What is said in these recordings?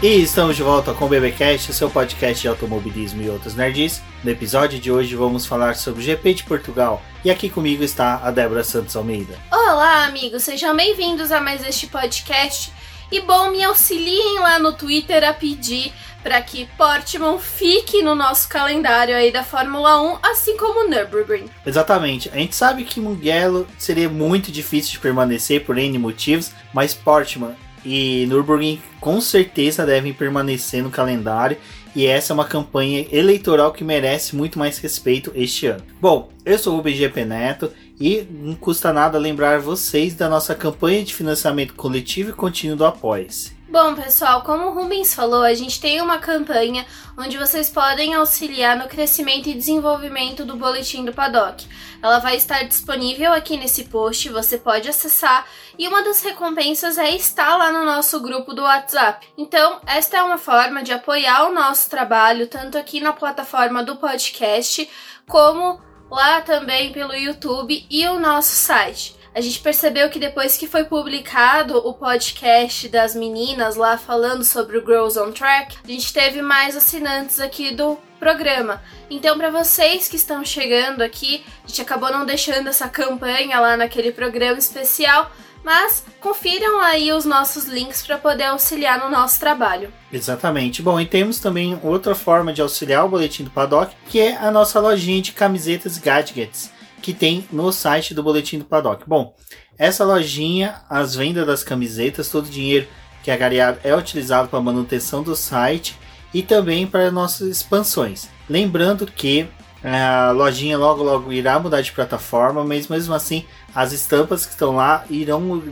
E estamos de volta com o BBcast, seu podcast de automobilismo e outros nerds. No episódio de hoje vamos falar sobre o GP de Portugal. E aqui comigo está a Débora Santos Almeida. Olá, amigos, sejam bem-vindos a mais este podcast. E bom, me auxiliem lá no Twitter a pedir para que Portman fique no nosso calendário aí da Fórmula 1, assim como o Nürburgring. Exatamente. A gente sabe que Mugello seria muito difícil de permanecer por N motivos, mas Portman e Nürburgring com certeza devem permanecer no calendário e essa é uma campanha eleitoral que merece muito mais respeito este ano. Bom, eu sou o BGP Neto e não custa nada lembrar vocês da nossa campanha de financiamento coletivo e contínuo do Apoia-se. Bom, pessoal, como o Rubens falou, a gente tem uma campanha onde vocês podem auxiliar no crescimento e desenvolvimento do boletim do Paddock. Ela vai estar disponível aqui nesse post, você pode acessar e uma das recompensas é estar lá no nosso grupo do WhatsApp. Então, esta é uma forma de apoiar o nosso trabalho, tanto aqui na plataforma do podcast, como lá também pelo YouTube e o nosso site. A gente percebeu que depois que foi publicado o podcast das meninas lá falando sobre o Girls on Track, a gente teve mais assinantes aqui do programa. Então, para vocês que estão chegando aqui, a gente acabou não deixando essa campanha lá naquele programa especial, mas confiram aí os nossos links para poder auxiliar no nosso trabalho. Exatamente. Bom, e temos também outra forma de auxiliar o boletim do Paddock, que é a nossa lojinha de camisetas e gadgets que tem no site do Boletim do Paddock. Bom, essa lojinha, as vendas das camisetas, todo o dinheiro que é agariado é utilizado para manutenção do site e também para nossas expansões. Lembrando que a lojinha logo logo irá mudar de plataforma, mas mesmo assim as estampas que estão lá irão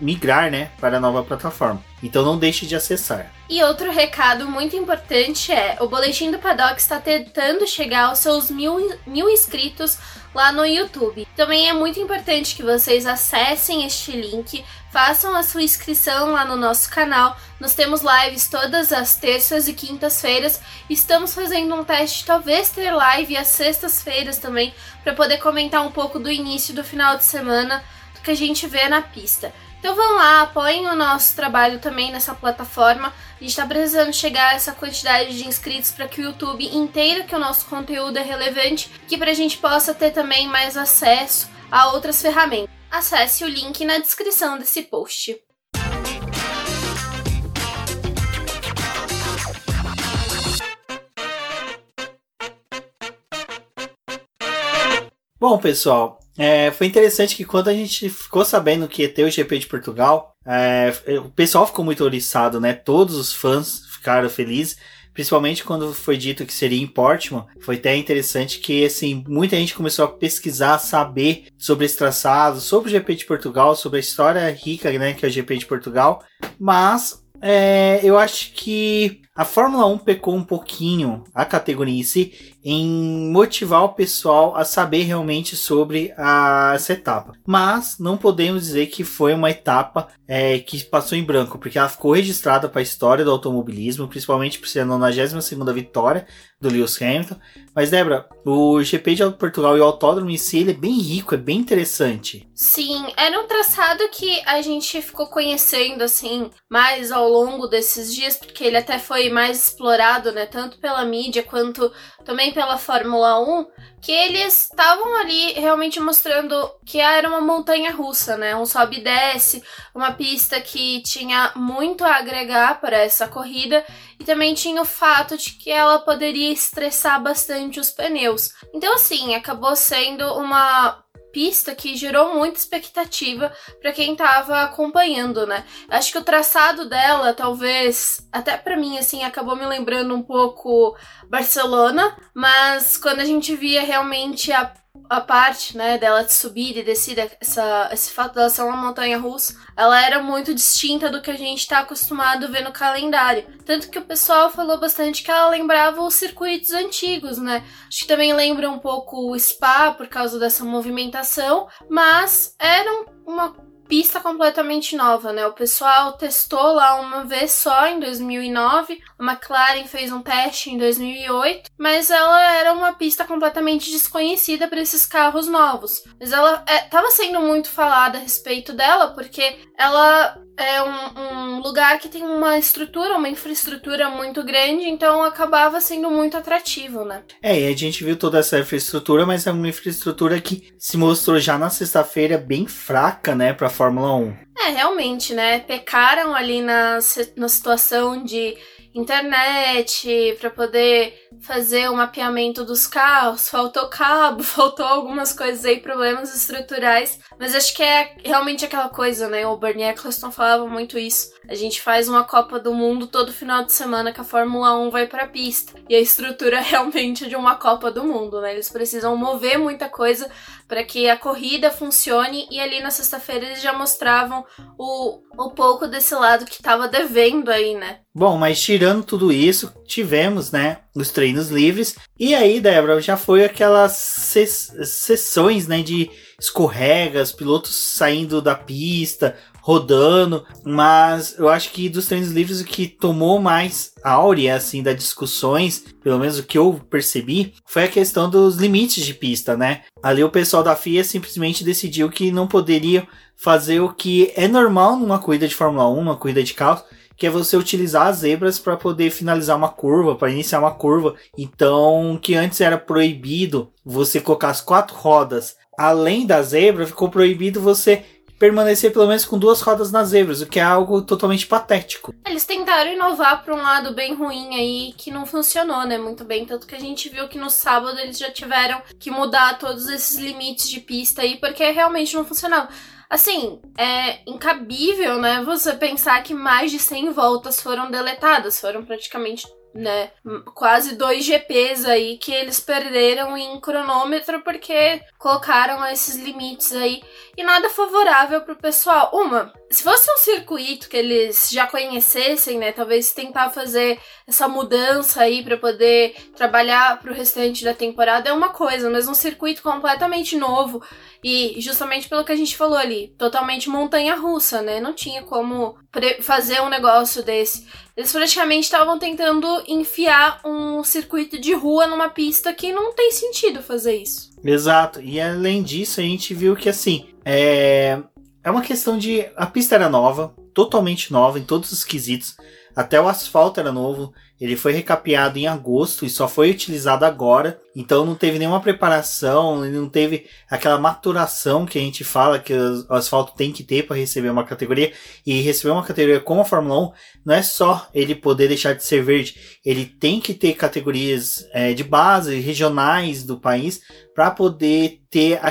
migrar né, para a nova plataforma. Então não deixe de acessar. E outro recado muito importante é: o Boletim do Paddock está tentando chegar aos seus mil, mil inscritos lá no YouTube. Também é muito importante que vocês acessem este link, façam a sua inscrição lá no nosso canal. Nós temos lives todas as terças e quintas-feiras. Estamos fazendo um teste, talvez ter live às sextas-feiras também, para poder comentar um pouco do início do final de semana do que a gente vê na pista. Então vão lá, apoiem o nosso trabalho também nessa plataforma. A gente está precisando chegar a essa quantidade de inscritos para que o YouTube entenda que o nosso conteúdo é relevante que para a gente possa ter também mais acesso a outras ferramentas. Acesse o link na descrição desse post. Bom, pessoal, é, foi interessante que quando a gente ficou sabendo que ia ter o GP de Portugal, é, o pessoal ficou muito oriçado, né? Todos os fãs ficaram felizes, principalmente quando foi dito que seria em Portman. Foi até interessante que, assim, muita gente começou a pesquisar, saber sobre esse traçado, sobre o GP de Portugal, sobre a história rica, né, que é o GP de Portugal. Mas é, eu acho que a Fórmula 1 pecou um pouquinho, a categoria em si, em motivar o pessoal a saber realmente sobre a, essa etapa. Mas não podemos dizer que foi uma etapa é, que passou em branco, porque ela ficou registrada para a história do automobilismo, principalmente por ser a 92 vitória do Lewis Hamilton. Mas, Débora, o GP de Portugal e o autódromo em si ele é bem rico, é bem interessante. Sim, era um traçado que a gente ficou conhecendo assim mais ao longo desses dias, porque ele até foi mais explorado, né, tanto pela mídia quanto também pela Fórmula 1, que eles estavam ali realmente mostrando que era uma montanha russa, né? Um sobe e desce, uma pista que tinha muito a agregar para essa corrida e também tinha o fato de que ela poderia estressar bastante os pneus. Então, assim, acabou sendo uma pista que gerou muita expectativa para quem estava acompanhando, né? Acho que o traçado dela, talvez, até para mim assim, acabou me lembrando um pouco Barcelona, mas quando a gente via realmente a a parte, né, dela de subir e descer, essa, esse fato dela ser uma montanha russa, ela era muito distinta do que a gente está acostumado a ver no calendário. Tanto que o pessoal falou bastante que ela lembrava os circuitos antigos, né? Acho que também lembra um pouco o Spa por causa dessa movimentação, mas era uma pista completamente nova, né? O pessoal testou lá uma vez só em 2009, a McLaren fez um teste em 2008, mas ela era uma pista completamente desconhecida para esses carros novos. Mas ela estava é, sendo muito falada a respeito dela porque ela é um, um, lugar que tem uma estrutura, uma infraestrutura muito grande, então acabava sendo muito atrativo, né? É, e a gente viu toda essa infraestrutura, mas é uma infraestrutura que se mostrou já na sexta-feira bem fraca, né, pra Fórmula 1. É, realmente, né? Pecaram ali na, na situação de internet para poder fazer o mapeamento dos carros, faltou cabo, faltou algumas coisas aí, problemas estruturais, mas acho que é realmente aquela coisa, né? O Bernie Eccleston falava muito isso. A gente faz uma Copa do Mundo todo final de semana que a Fórmula 1 vai pra pista. E a estrutura realmente é de uma Copa do Mundo, né? Eles precisam mover muita coisa para que a corrida funcione e ali na sexta-feira eles já mostravam o, o pouco desse lado que tava devendo aí, né? Bom, mas tirando tudo isso, tivemos, né, os treinos livres. E aí, Débora, já foi aquelas sessões, né, de escorregas, pilotos saindo da pista, rodando, mas eu acho que dos treinos livres o que tomou mais áurea assim das discussões, pelo menos o que eu percebi, foi a questão dos limites de pista, né? Ali o pessoal da FIA simplesmente decidiu que não poderia fazer o que é normal numa corrida de Fórmula 1, numa corrida de carros, que é você utilizar as zebras para poder finalizar uma curva, para iniciar uma curva. Então, que antes era proibido você colocar as quatro rodas além da zebra, ficou proibido você permanecer pelo menos com duas rodas nas zebras, o que é algo totalmente patético. Eles tentaram inovar para um lado bem ruim aí que não funcionou, né? Muito bem, tanto que a gente viu que no sábado eles já tiveram que mudar todos esses limites de pista aí porque realmente não funcionava. Assim, é incabível, né? Você pensar que mais de 100 voltas foram deletadas, foram praticamente né? Quase dois GPs aí que eles perderam em cronômetro porque colocaram esses limites aí e nada favorável pro pessoal. Uma, se fosse um circuito que eles já conhecessem, né? Talvez tentar fazer essa mudança aí para poder trabalhar pro restante da temporada é uma coisa, mas um circuito completamente novo e justamente pelo que a gente falou ali, totalmente montanha russa, né? Não tinha como fazer um negócio desse. Eles praticamente estavam tentando enfiar um circuito de rua numa pista que não tem sentido fazer isso. Exato. E além disso, a gente viu que assim, é, é uma questão de. A pista era nova, totalmente nova em todos os quesitos. Até o asfalto era novo. Ele foi recapeado em agosto e só foi utilizado agora. Então não teve nenhuma preparação, não teve aquela maturação que a gente fala que o asfalto tem que ter para receber uma categoria. E receber uma categoria como a Fórmula 1 não é só ele poder deixar de ser verde, ele tem que ter categorias é, de base, regionais do país, para poder ter a,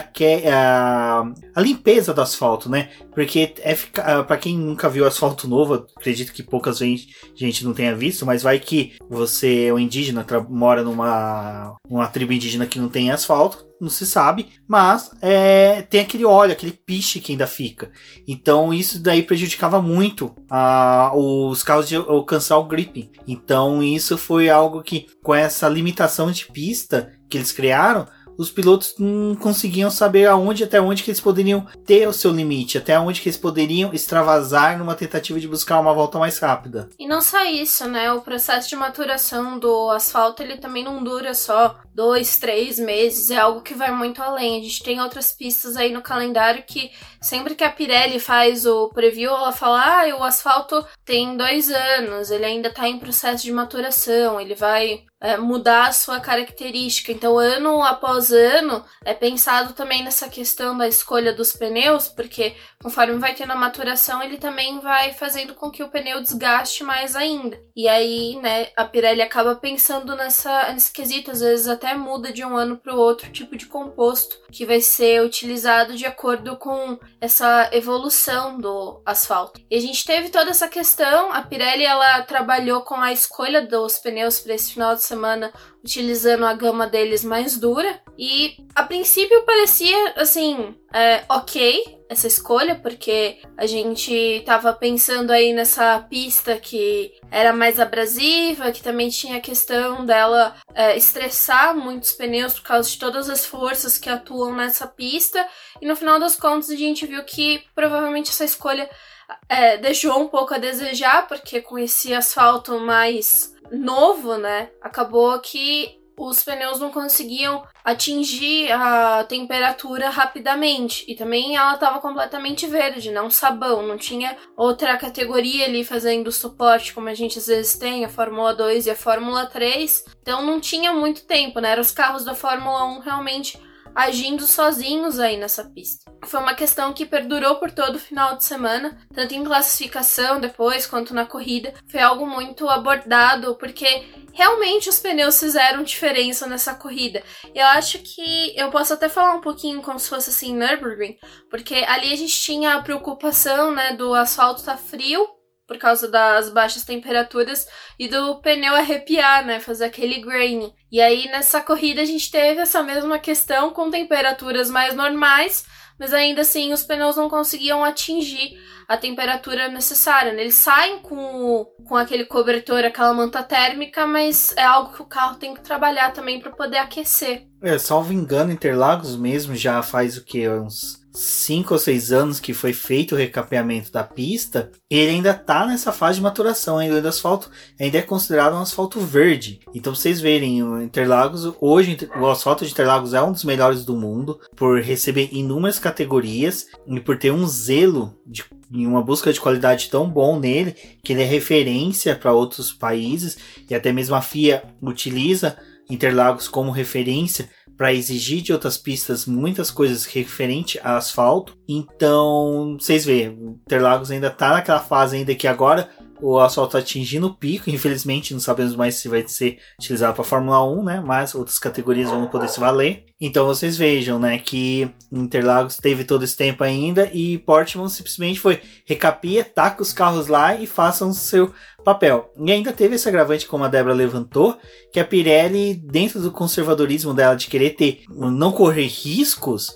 a, a, limpeza do asfalto, né? Porque é para quem nunca viu asfalto novo, acredito que poucas gente, gente não tenha visto, mas vai que você é um indígena, mora numa uma tribo indígena que não tem asfalto, não se sabe, mas é, tem aquele óleo, aquele piche que ainda fica. Então isso daí prejudicava muito a, os carros de alcançar o grip. Então isso foi algo que, com essa limitação de pista que eles criaram, os pilotos não conseguiam saber aonde até onde que eles poderiam ter o seu limite, até onde que eles poderiam extravasar numa tentativa de buscar uma volta mais rápida. E não só isso, né? O processo de maturação do asfalto ele também não dura só dois, três meses, é algo que vai muito além. A gente tem outras pistas aí no calendário que sempre que a Pirelli faz o preview, ela fala: ah, o asfalto tem dois anos, ele ainda está em processo de maturação, ele vai é, mudar a sua característica. Então, ano após ano, é pensado também nessa questão da escolha dos pneus, porque conforme vai tendo a maturação, ele também vai fazendo com que o pneu desgaste mais ainda. E aí, né, a Pirelli acaba pensando nessa, nesse quesito, às vezes até muda de um ano para o outro tipo de composto que vai ser utilizado de acordo com essa evolução do asfalto. E a gente teve toda essa questão, a Pirelli ela trabalhou com a escolha dos pneus para esse final de semana utilizando a gama deles mais dura. E a princípio parecia assim, é, ok essa escolha, porque a gente tava pensando aí nessa pista que era mais abrasiva, que também tinha a questão dela é, estressar muitos pneus por causa de todas as forças que atuam nessa pista. E no final das contas a gente viu que provavelmente essa escolha é, deixou um pouco a desejar, porque com esse asfalto mais novo, né? Acabou que os pneus não conseguiam atingir a temperatura rapidamente. E também ela estava completamente verde, não sabão, não tinha outra categoria ali fazendo suporte, como a gente às vezes tem, a Fórmula 2 e a Fórmula 3. Então não tinha muito tempo, né? Eram os carros da Fórmula 1 realmente agindo sozinhos aí nessa pista. Foi uma questão que perdurou por todo o final de semana, tanto em classificação depois quanto na corrida. Foi algo muito abordado, porque realmente os pneus fizeram diferença nessa corrida. Eu acho que eu posso até falar um pouquinho como se fosse assim Nürburgring, porque ali a gente tinha a preocupação, né, do asfalto tá frio por causa das baixas temperaturas e do pneu arrepiar, né, fazer aquele grain. E aí nessa corrida a gente teve essa mesma questão com temperaturas mais normais, mas ainda assim os pneus não conseguiam atingir a temperatura necessária. Né? Eles saem com, com aquele cobertor, aquela manta térmica, mas é algo que o carro tem que trabalhar também para poder aquecer. É, salvo engano, Interlagos mesmo já faz o que? Uns cinco ou seis anos que foi feito o recapeamento da pista, ele ainda está nessa fase de maturação, ainda o asfalto ainda é considerado um asfalto verde. Então vocês verem, o Interlagos, hoje o asfalto de Interlagos é um dos melhores do mundo, por receber inúmeras categorias e por ter um zelo de em uma busca de qualidade tão bom nele que ele é referência para outros países e até mesmo a FIA utiliza Interlagos como referência para exigir de outras pistas muitas coisas referente a asfalto. Então, vocês veem, Interlagos ainda está naquela fase ainda que agora o asfalto tá atingindo o pico. Infelizmente, não sabemos mais se vai ser utilizado para Fórmula 1, né? Mas outras categorias vão poder se valer. Então vocês vejam, né, que Interlagos teve todo esse tempo ainda e Portman simplesmente foi recapia, taca os carros lá e façam o seu papel. E ainda teve esse agravante, como a Débora levantou, que a Pirelli, dentro do conservadorismo dela de querer ter, não correr riscos,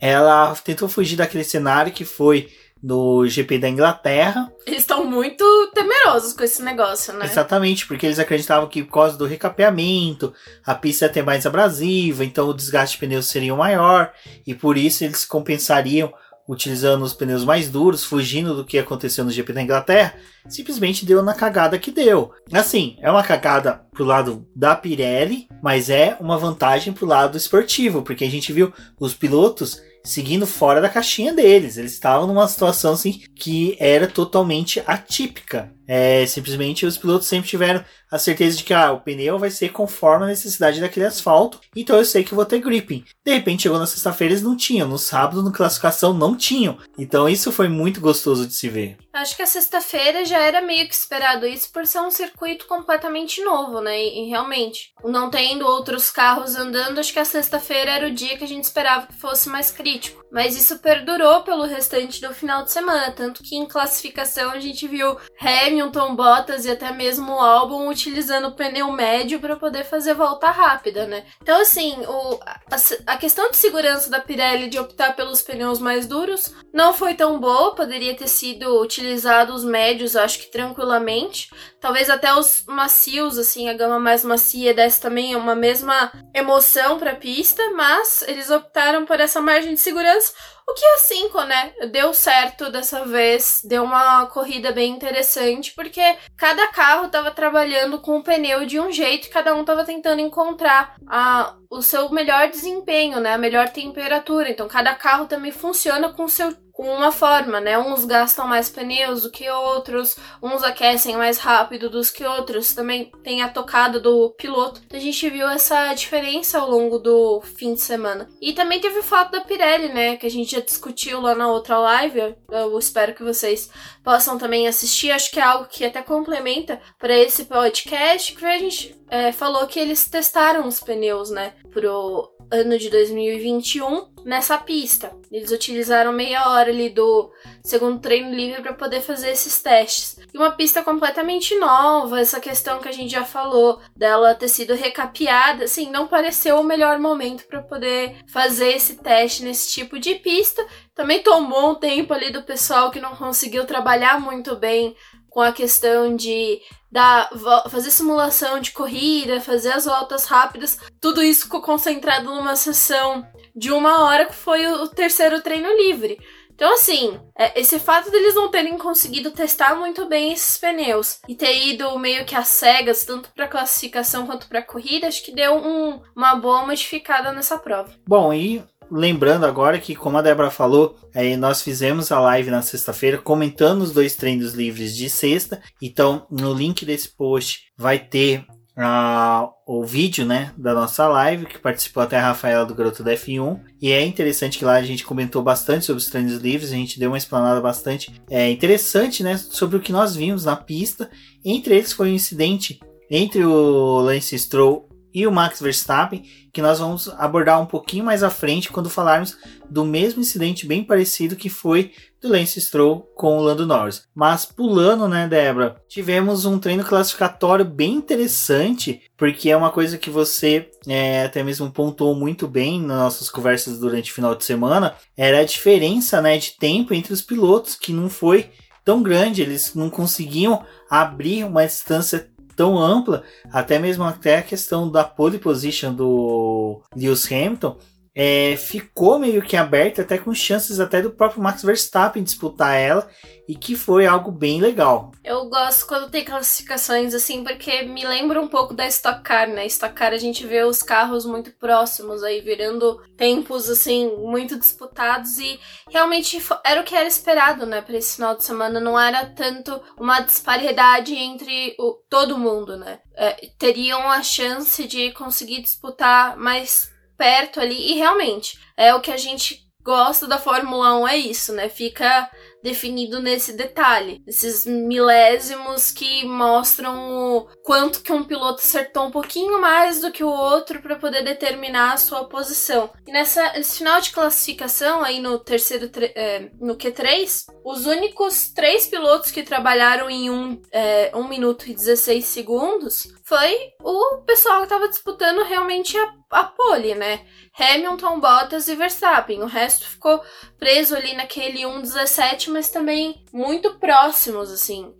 ela tentou fugir daquele cenário que foi no GP da Inglaterra. Eles estão muito temerosos com esse negócio, né? Exatamente, porque eles acreditavam que por causa do recapeamento, a pista ia ter mais abrasiva, então o desgaste de pneus seria maior, e por isso eles compensariam utilizando os pneus mais duros, fugindo do que aconteceu no GP da Inglaterra, simplesmente deu na cagada que deu. Assim, é uma cagada pro lado da Pirelli, mas é uma vantagem pro lado esportivo, porque a gente viu os pilotos seguindo fora da caixinha deles. Eles estavam numa situação assim que era totalmente atípica. É, simplesmente os pilotos sempre tiveram a certeza de que ah, o pneu vai ser conforme a necessidade daquele asfalto, então eu sei que vou ter gripping. De repente chegou na sexta-feira eles não tinham, no sábado na classificação não tinham. Então isso foi muito gostoso de se ver. Acho que a sexta-feira já era meio que esperado isso por ser um circuito completamente novo, né? E, e realmente, não tendo outros carros andando, acho que a sexta-feira era o dia que a gente esperava que fosse mais crítico. Mas isso perdurou pelo restante do final de semana, tanto que em classificação a gente viu Hamilton, Bottas e até mesmo o Albon utilizando o pneu médio para poder fazer volta rápida, né? Então, assim, o, a, a, questão de segurança da Pirelli de optar pelos pneus mais duros não foi tão boa, poderia ter sido utilizado os médios, acho que tranquilamente. Talvez até os macios, assim, a gama mais macia desse também uma mesma emoção para a pista, mas eles optaram por essa margem de segurança o que é 5, né? Deu certo dessa vez, deu uma corrida bem interessante, porque cada carro estava trabalhando com o pneu de um jeito, cada um estava tentando encontrar a, o seu melhor desempenho, né? A melhor temperatura. Então, cada carro também funciona com o seu com uma forma, né? Uns gastam mais pneus do que outros, uns aquecem mais rápido dos que outros. Também tem a tocada do piloto. A gente viu essa diferença ao longo do fim de semana. E também teve o fato da Pirelli, né? Que a gente já discutiu lá na outra live. Eu espero que vocês possam também assistir. Acho que é algo que até complementa para esse podcast, que a gente é, falou que eles testaram os pneus, né? Pro ano de 2021 nessa pista. Eles utilizaram meia hora ali do segundo treino livre para poder fazer esses testes. E uma pista completamente nova, essa questão que a gente já falou dela ter sido recapeada, assim, não pareceu o melhor momento para poder fazer esse teste nesse tipo de pista. Também tomou um tempo ali do pessoal que não conseguiu trabalhar muito bem com a questão de dar, fazer simulação de corrida, fazer as voltas rápidas, tudo isso ficou concentrado numa sessão de uma hora que foi o terceiro treino livre. Então, assim, é, esse fato deles não terem conseguido testar muito bem esses pneus e ter ido meio que às cegas, tanto para classificação quanto para corrida, acho que deu um, uma boa modificada nessa prova. Bom, e lembrando agora que, como a Débora falou, é, nós fizemos a live na sexta-feira comentando os dois treinos livres de sexta. Então, no link desse post vai ter uh, o vídeo né, da nossa live, que participou até a Rafaela do Garoto da F1. E é interessante que lá a gente comentou bastante sobre os treinos livres, a gente deu uma explanada bastante é, interessante né, sobre o que nós vimos na pista. Entre eles foi um incidente entre o Lance Stroll e o Max Verstappen, que nós vamos abordar um pouquinho mais à frente quando falarmos do mesmo incidente bem parecido que foi do Lance Stroll com o Lando Norris. Mas pulando, né, Débora, tivemos um treino classificatório bem interessante, porque é uma coisa que você é, até mesmo pontuou muito bem nas nossas conversas durante o final de semana, era a diferença, né, de tempo entre os pilotos, que não foi tão grande, eles não conseguiam abrir uma distância tão ampla, até mesmo até a questão da pole position do Lewis Hamilton, é, ficou meio que aberta, até com chances até do próprio Max Verstappen disputar ela, e que foi algo bem legal. Eu gosto quando tem classificações assim, porque me lembra um pouco da Stock Car, né? Stock Car a gente vê os carros muito próximos aí, virando tempos assim, muito disputados, e realmente era o que era esperado, né, para esse final de semana. Não era tanto uma disparidade entre o, todo mundo, né? É, teriam a chance de conseguir disputar mais perto ali. E realmente, é o que a gente gosta da Fórmula 1 é isso, né? Fica definido nesse detalhe, esses milésimos que mostram o quanto que um piloto acertou um pouquinho mais do que o outro para poder determinar a sua posição. E nessa nesse final de classificação aí no terceiro é, no Q3, os únicos três pilotos que trabalharam em um, é, 1 minuto e 16 segundos foi o pessoal que estava disputando realmente a, a pole, né? Hamilton, Bottas e Verstappen. O resto ficou preso ali naquele 1.17, mas também muito próximos, assim,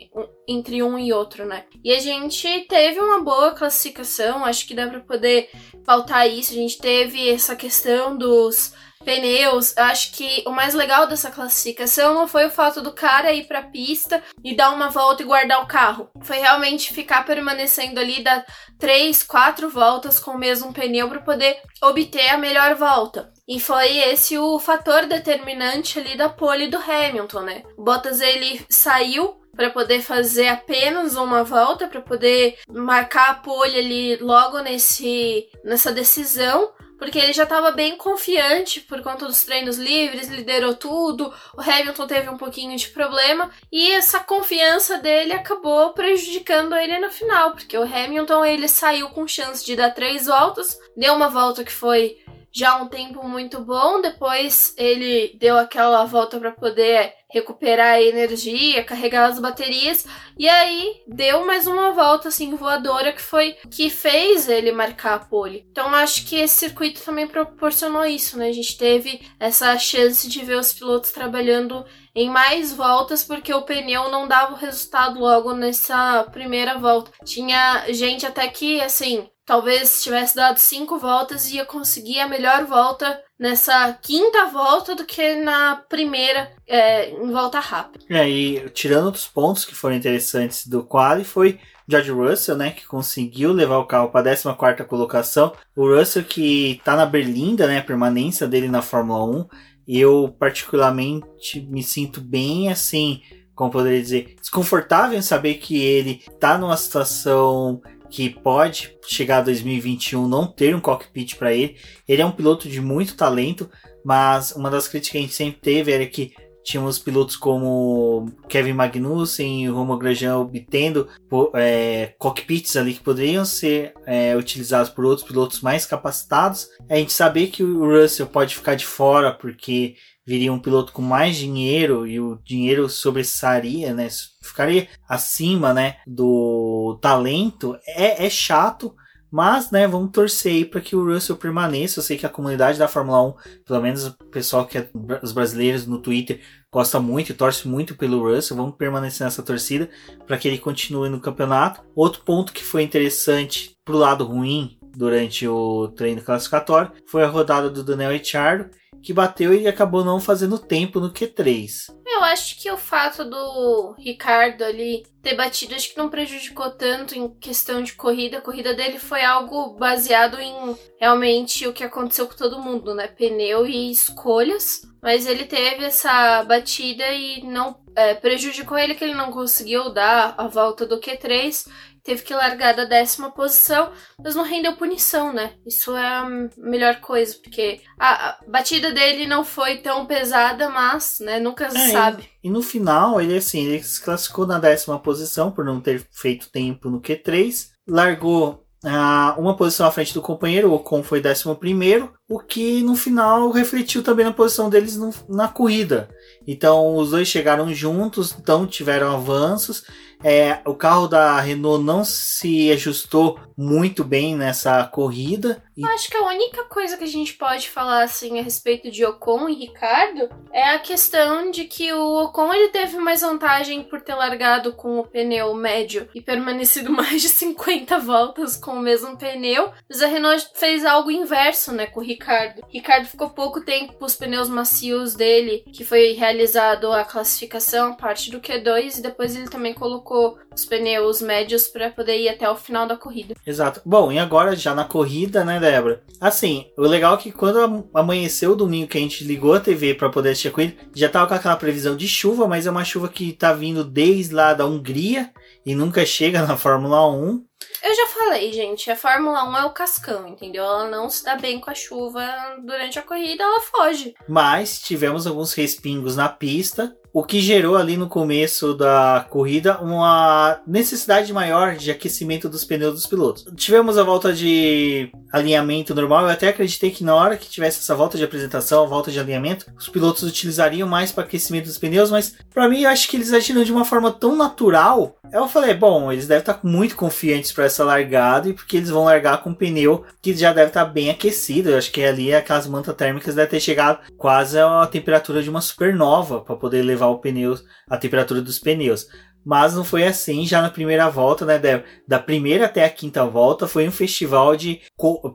entre um e outro, né? E a gente teve uma boa classificação, acho que dá para poder pautar isso. A gente teve essa questão dos pneus. Eu acho que o mais legal dessa classificação não foi o fato do cara ir pra pista e dar uma volta e guardar o carro. Foi realmente ficar permanecendo ali, dar três, quatro voltas com o mesmo pneu para poder obter a melhor volta. E foi esse o fator determinante ali da pole do Hamilton, né? O Bottas ele saiu para poder fazer apenas uma volta, para poder marcar a pole ali logo nesse nessa decisão porque ele já estava bem confiante por conta dos treinos livres, liderou tudo. O Hamilton teve um pouquinho de problema e essa confiança dele acabou prejudicando ele no final, porque o Hamilton ele saiu com chance de dar três voltas, deu uma volta que foi já um tempo muito bom. Depois ele deu aquela volta para poder recuperar a energia, carregar as baterias e aí deu mais uma volta assim voadora que foi que fez ele marcar a pole. Então acho que esse circuito também proporcionou isso, né? A gente teve essa chance de ver os pilotos trabalhando em mais voltas porque o pneu não dava o resultado logo nessa primeira volta. Tinha gente até que assim talvez se tivesse dado cinco voltas ia conseguir a melhor volta nessa quinta volta do que na primeira é, em volta rápida. É, e tirando outros pontos que foram interessantes do quali foi George Russell, né, que conseguiu levar o carro para a 14 colocação. O Russell que está na berlinda, né, a permanência dele na Fórmula 1. Eu particularmente me sinto bem assim, como poderia dizer, desconfortável em saber que ele está numa situação que pode chegar a 2021 não ter um cockpit para ele. Ele é um piloto de muito talento, mas uma das críticas que a gente sempre teve era que tínhamos pilotos como Kevin Magnussen e Romo Grosjean obtendo é, cockpits ali que poderiam ser é, utilizados por outros pilotos mais capacitados. A gente saber que o Russell pode ficar de fora porque viria um piloto com mais dinheiro e o dinheiro sobressaria, né? Ficaria acima, né, do talento. É, é chato, mas, né, vamos torcer aí para que o Russell permaneça. Eu sei que a comunidade da Fórmula 1, pelo menos o pessoal que é os brasileiros no Twitter, gosta muito e torce muito pelo Russell. Vamos permanecer nessa torcida para que ele continue no campeonato. Outro ponto que foi interessante pro lado ruim durante o treino classificatório foi a rodada do Daniel Ricciardo que bateu e acabou não fazendo tempo no Q3. Eu acho que o fato do Ricardo ali ter batido, acho que não prejudicou tanto em questão de corrida. A corrida dele foi algo baseado em realmente o que aconteceu com todo mundo, né? Pneu e escolhas. Mas ele teve essa batida e não é, prejudicou ele que ele não conseguiu dar a volta do Q3 teve que largar da décima posição, mas não rendeu punição, né? Isso é a melhor coisa, porque a, batida dele não foi tão pesada, mas, né, nunca se é, sabe. E, e, no final, ele assim, ele se classificou na décima posição por não ter feito tempo no Q3, largou ah, uma posição à frente do companheiro, o Ocon foi décimo primeiro, o que no final refletiu também na posição deles no, na corrida. Então os dois chegaram juntos, então tiveram avanços é, o carro da Renault não se ajustou muito bem nessa corrida. E... Acho que a única coisa que a gente pode falar assim a respeito de Ocon e Ricardo é a questão de que o Ocon ele teve mais vantagem por ter largado com o pneu médio e permanecido mais de 50 voltas com o mesmo pneu, mas a Renault fez algo inverso, né, com o Ricardo. Ricardo ficou pouco tempo com os pneus macios dele, que foi realizado a classificação, parte do Q2 e depois ele também colocou os pneus médios para poder ir até o final da corrida. Exato. Bom, e agora já na corrida, né, Débora? Assim, o legal é que quando amanheceu o domingo que a gente ligou a TV para poder assistir a corrida, já tava com aquela previsão de chuva, mas é uma chuva que tá vindo desde lá da Hungria e nunca chega na Fórmula 1. Eu já falei, gente, a Fórmula 1 é o cascão, entendeu? Ela não se dá bem com a chuva durante a corrida, ela foge. Mas tivemos alguns respingos na pista o que gerou ali no começo da corrida uma necessidade maior de aquecimento dos pneus dos pilotos. Tivemos a volta de alinhamento normal, eu até acreditei que na hora que tivesse essa volta de apresentação, a volta de alinhamento, os pilotos utilizariam mais para aquecimento dos pneus, mas para mim eu acho que eles agiram de uma forma tão natural. Eu falei, bom, eles devem estar muito confiantes para essa largada e porque eles vão largar com um pneu que já deve estar bem aquecido. Eu acho que ali aquelas mantas térmicas devem ter chegado quase a temperatura de uma supernova para poder levar o pneu, a temperatura dos pneus. Mas não foi assim já na primeira volta, né? Da, da primeira até a quinta volta foi um festival de.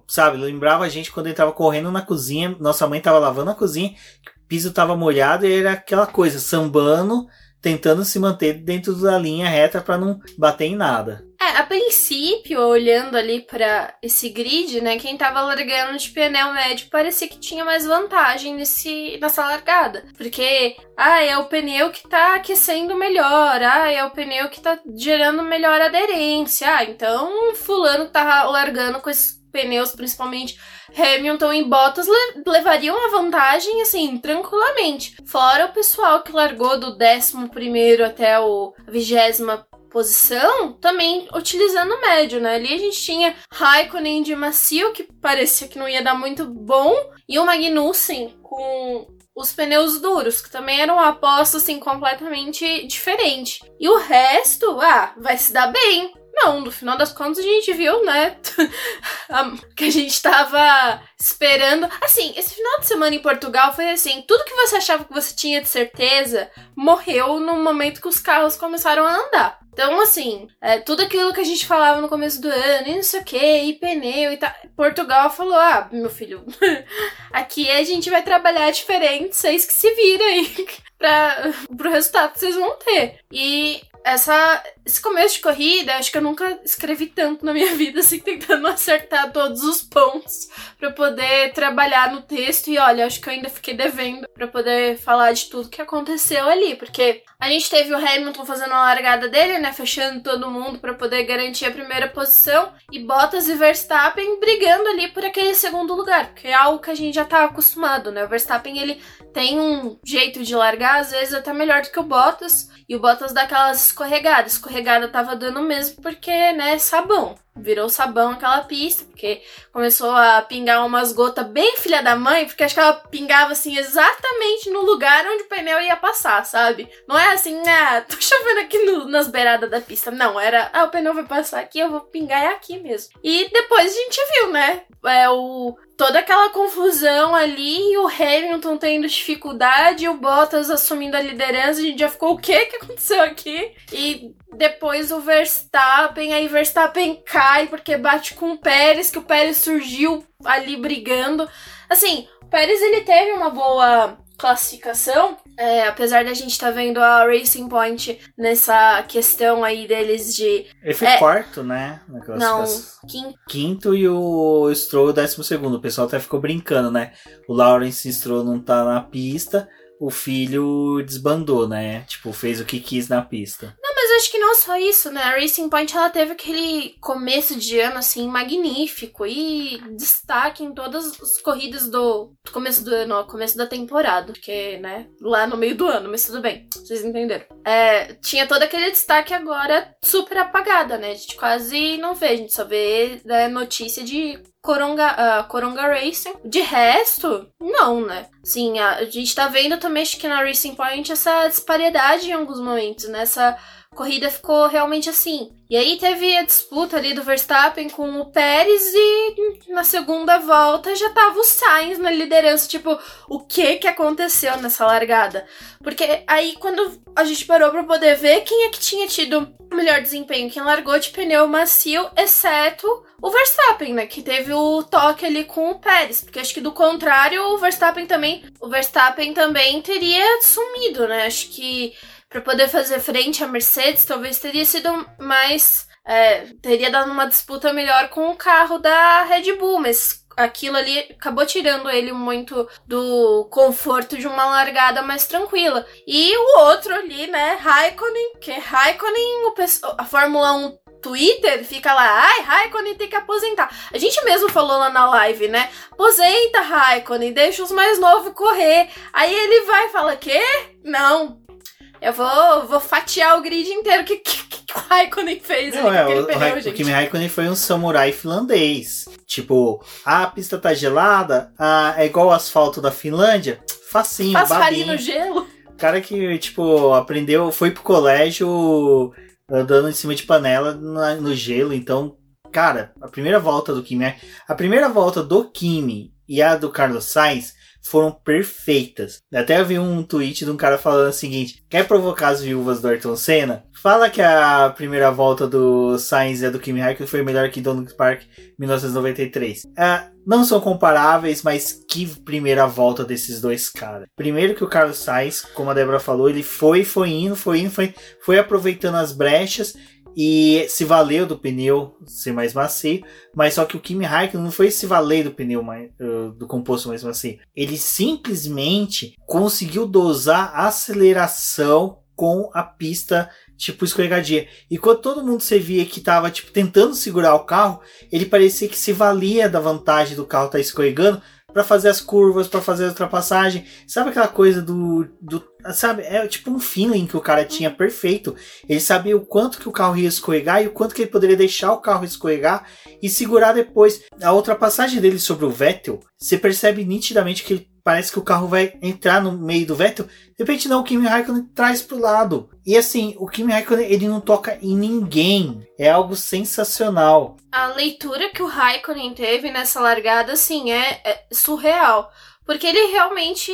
Sabe, lembrava a gente quando ele tava correndo na cozinha, nossa mãe tava lavando a cozinha, piso tava molhado e era aquela coisa, sambando, tentando se manter dentro da linha reta para não bater em nada. É, a princípio, olhando ali para esse grid, né, quem tava largando de pneu médio parecia que tinha mais vantagem nesse, nessa largada. Porque, ah, é o pneu que tá aquecendo melhor, ah, é o pneu que tá gerando melhor aderência. Ah, então fulano tá largando com esses pneus, principalmente Hamilton e Bottas, le levariam a vantagem, assim, tranquilamente. Fora o pessoal que largou do 11 até o 20 posição, também utilizando o médio, né? Ali a gente tinha Raikkonen de macio, que parecia que não ia dar muito bom, e o Magnussen com os pneus duros, que também eram uma aposta assim completamente diferente. E o resto, ah, vai se dar bem. Não, no final das contas a gente viu, né? que a gente tava esperando. Assim, esse final de semana em Portugal foi assim: tudo que você achava que você tinha de certeza morreu no momento que os carros começaram a andar. Então, assim, é, tudo aquilo que a gente falava no começo do ano, e não sei o que, e pneu e tal. Portugal falou: ah, meu filho, aqui a gente vai trabalhar diferente, vocês que se viram aí para pro resultado que vocês vão ter. E essa, esse começo de corrida, acho que eu nunca escrevi tanto na minha vida, assim, tentando acertar todos os pontos para poder trabalhar no texto. E olha, acho que eu ainda fiquei devendo para poder falar de tudo que aconteceu ali, porque a gente teve o Hamilton fazendo a largada dele, né, fechando todo mundo para poder garantir a primeira posição, e Bottas e Verstappen brigando ali por aquele segundo lugar, porque é algo que a gente já tá acostumado, né? O Verstappen ele tem um jeito de largar, às vezes até melhor do que o Bottas. E o Bottas dá aquelas escorregadas. Escorregada tava dando mesmo porque, né, sabão. Virou sabão aquela pista, porque começou a pingar umas gotas bem filha da mãe, porque acho que ela pingava assim exatamente no lugar onde o pneu ia passar, sabe? Não é assim, ah, tô chovendo aqui no, nas beiradas da pista. Não, era, ah, o pneu vai passar aqui, eu vou pingar é aqui mesmo. E depois a gente viu, né? É o toda aquela confusão ali, o Hamilton tendo dificuldade, o Bottas assumindo a liderança, a gente já ficou o que que aconteceu aqui? E depois o Verstappen, aí Verstappen cai porque bate com o Pérez, que o Pérez surgiu ali brigando. Assim, Pérez ele teve uma boa classificação, é, apesar da gente estar tá vendo a Racing Point nessa questão aí deles de. Ele foi é, quarto, né? Não, quinto. Quinto e o Stroll décimo segundo. O pessoal até ficou brincando, né? O Lawrence Stroll não tá na pista, o filho desbandou, né? Tipo, fez o que quis na pista. Não, mas acho que não só isso, né? A Racing Point ela teve aquele começo de ano assim magnífico e destaque em todas as corridas do, começo do ano, começo da temporada, porque, né, lá no meio do ano, mas tudo bem, vocês entenderam. É, tinha todo aquele destaque agora super apagada, né? A gente quase não vê, a gente só vê né, notícia de Coronga, uh, Coronga Racing. De resto, não, né? Sim, a, a, gente tá vendo também, acho que na Racing Point, essa disparidade em alguns momentos, né? Corrida ficou realmente assim. E aí teve a disputa ali do Verstappen com o Pérez e na segunda volta já tava o Sainz na liderança. Tipo, o que que aconteceu nessa largada? Porque aí quando a gente parou pra poder ver quem é que tinha tido o melhor desempenho, quem largou de pneu macio, exceto o Verstappen, né? Que teve o toque ali com o Pérez. Porque acho que do contrário, o Verstappen também. O Verstappen também teria sumido, né? Acho que para poder fazer frente à Mercedes, talvez teria sido mais. É, teria dado uma disputa melhor com o carro da Red Bull, mas aquilo ali acabou tirando ele muito do conforto de uma largada mais tranquila. E o outro ali, né, Raikkonen, que Raikkonen, a Fórmula 1 Twitter fica lá, ai, Raikkonen tem que aposentar. A gente mesmo falou lá na live, né? Aposenta, Raikkonen, deixa os mais novos correr. Aí ele vai e fala, quê? Não, eu vou, vou fatiar o grid inteiro. O que, que, que o Raikkonen fez Não, é, o, pneu, o, o Kimi Raikkonen foi um samurai finlandês. Tipo, ah, a pista tá gelada, ah, é igual o asfalto da Finlândia. Facinho, Faz babinho. no gelo. Cara que, tipo, aprendeu, foi pro colégio andando em cima de panela no gelo. Então, cara, a primeira volta do Kimi, a primeira volta do Kimi e a do Carlos Sainz foram perfeitas. Até eu vi um tweet de um cara falando o seguinte: quer provocar as viúvas do Ayrton Senna? Fala que a primeira volta do Sainz e do Kimi Raikkonen foi melhor que Donald Park 1993. É, não são comparáveis, mas que primeira volta desses dois caras. Primeiro que o Carlos Sainz, como a Débora falou, ele foi, foi indo, foi indo, foi, foi aproveitando as brechas e se valeu do pneu ser mais macio, mas só que o Kimi Raikkonen não foi se valer do pneu mais, uh, do composto mais macio. Ele simplesmente conseguiu dosar a aceleração com a pista tipo escorregadia. E quando todo mundo se via que tava tipo tentando segurar o carro, ele parecia que se valia da vantagem do carro estar tá escorregando para fazer as curvas, para fazer a ultrapassagem. Sabe aquela coisa do, do. Sabe? É tipo um feeling que o cara tinha perfeito. Ele sabia o quanto que o carro ia escorregar e o quanto que ele poderia deixar o carro escorregar e segurar depois. A ultrapassagem dele sobre o Vettel, você percebe nitidamente que ele parece que o carro vai entrar no meio do Vettel. De repente não, o Kimi Raikkonen traz pro lado. E assim, o Kimi Raikkonen ele não toca em ninguém. É algo sensacional. A leitura que o Raikkonen teve nessa largada, assim, é, é surreal. Porque ele realmente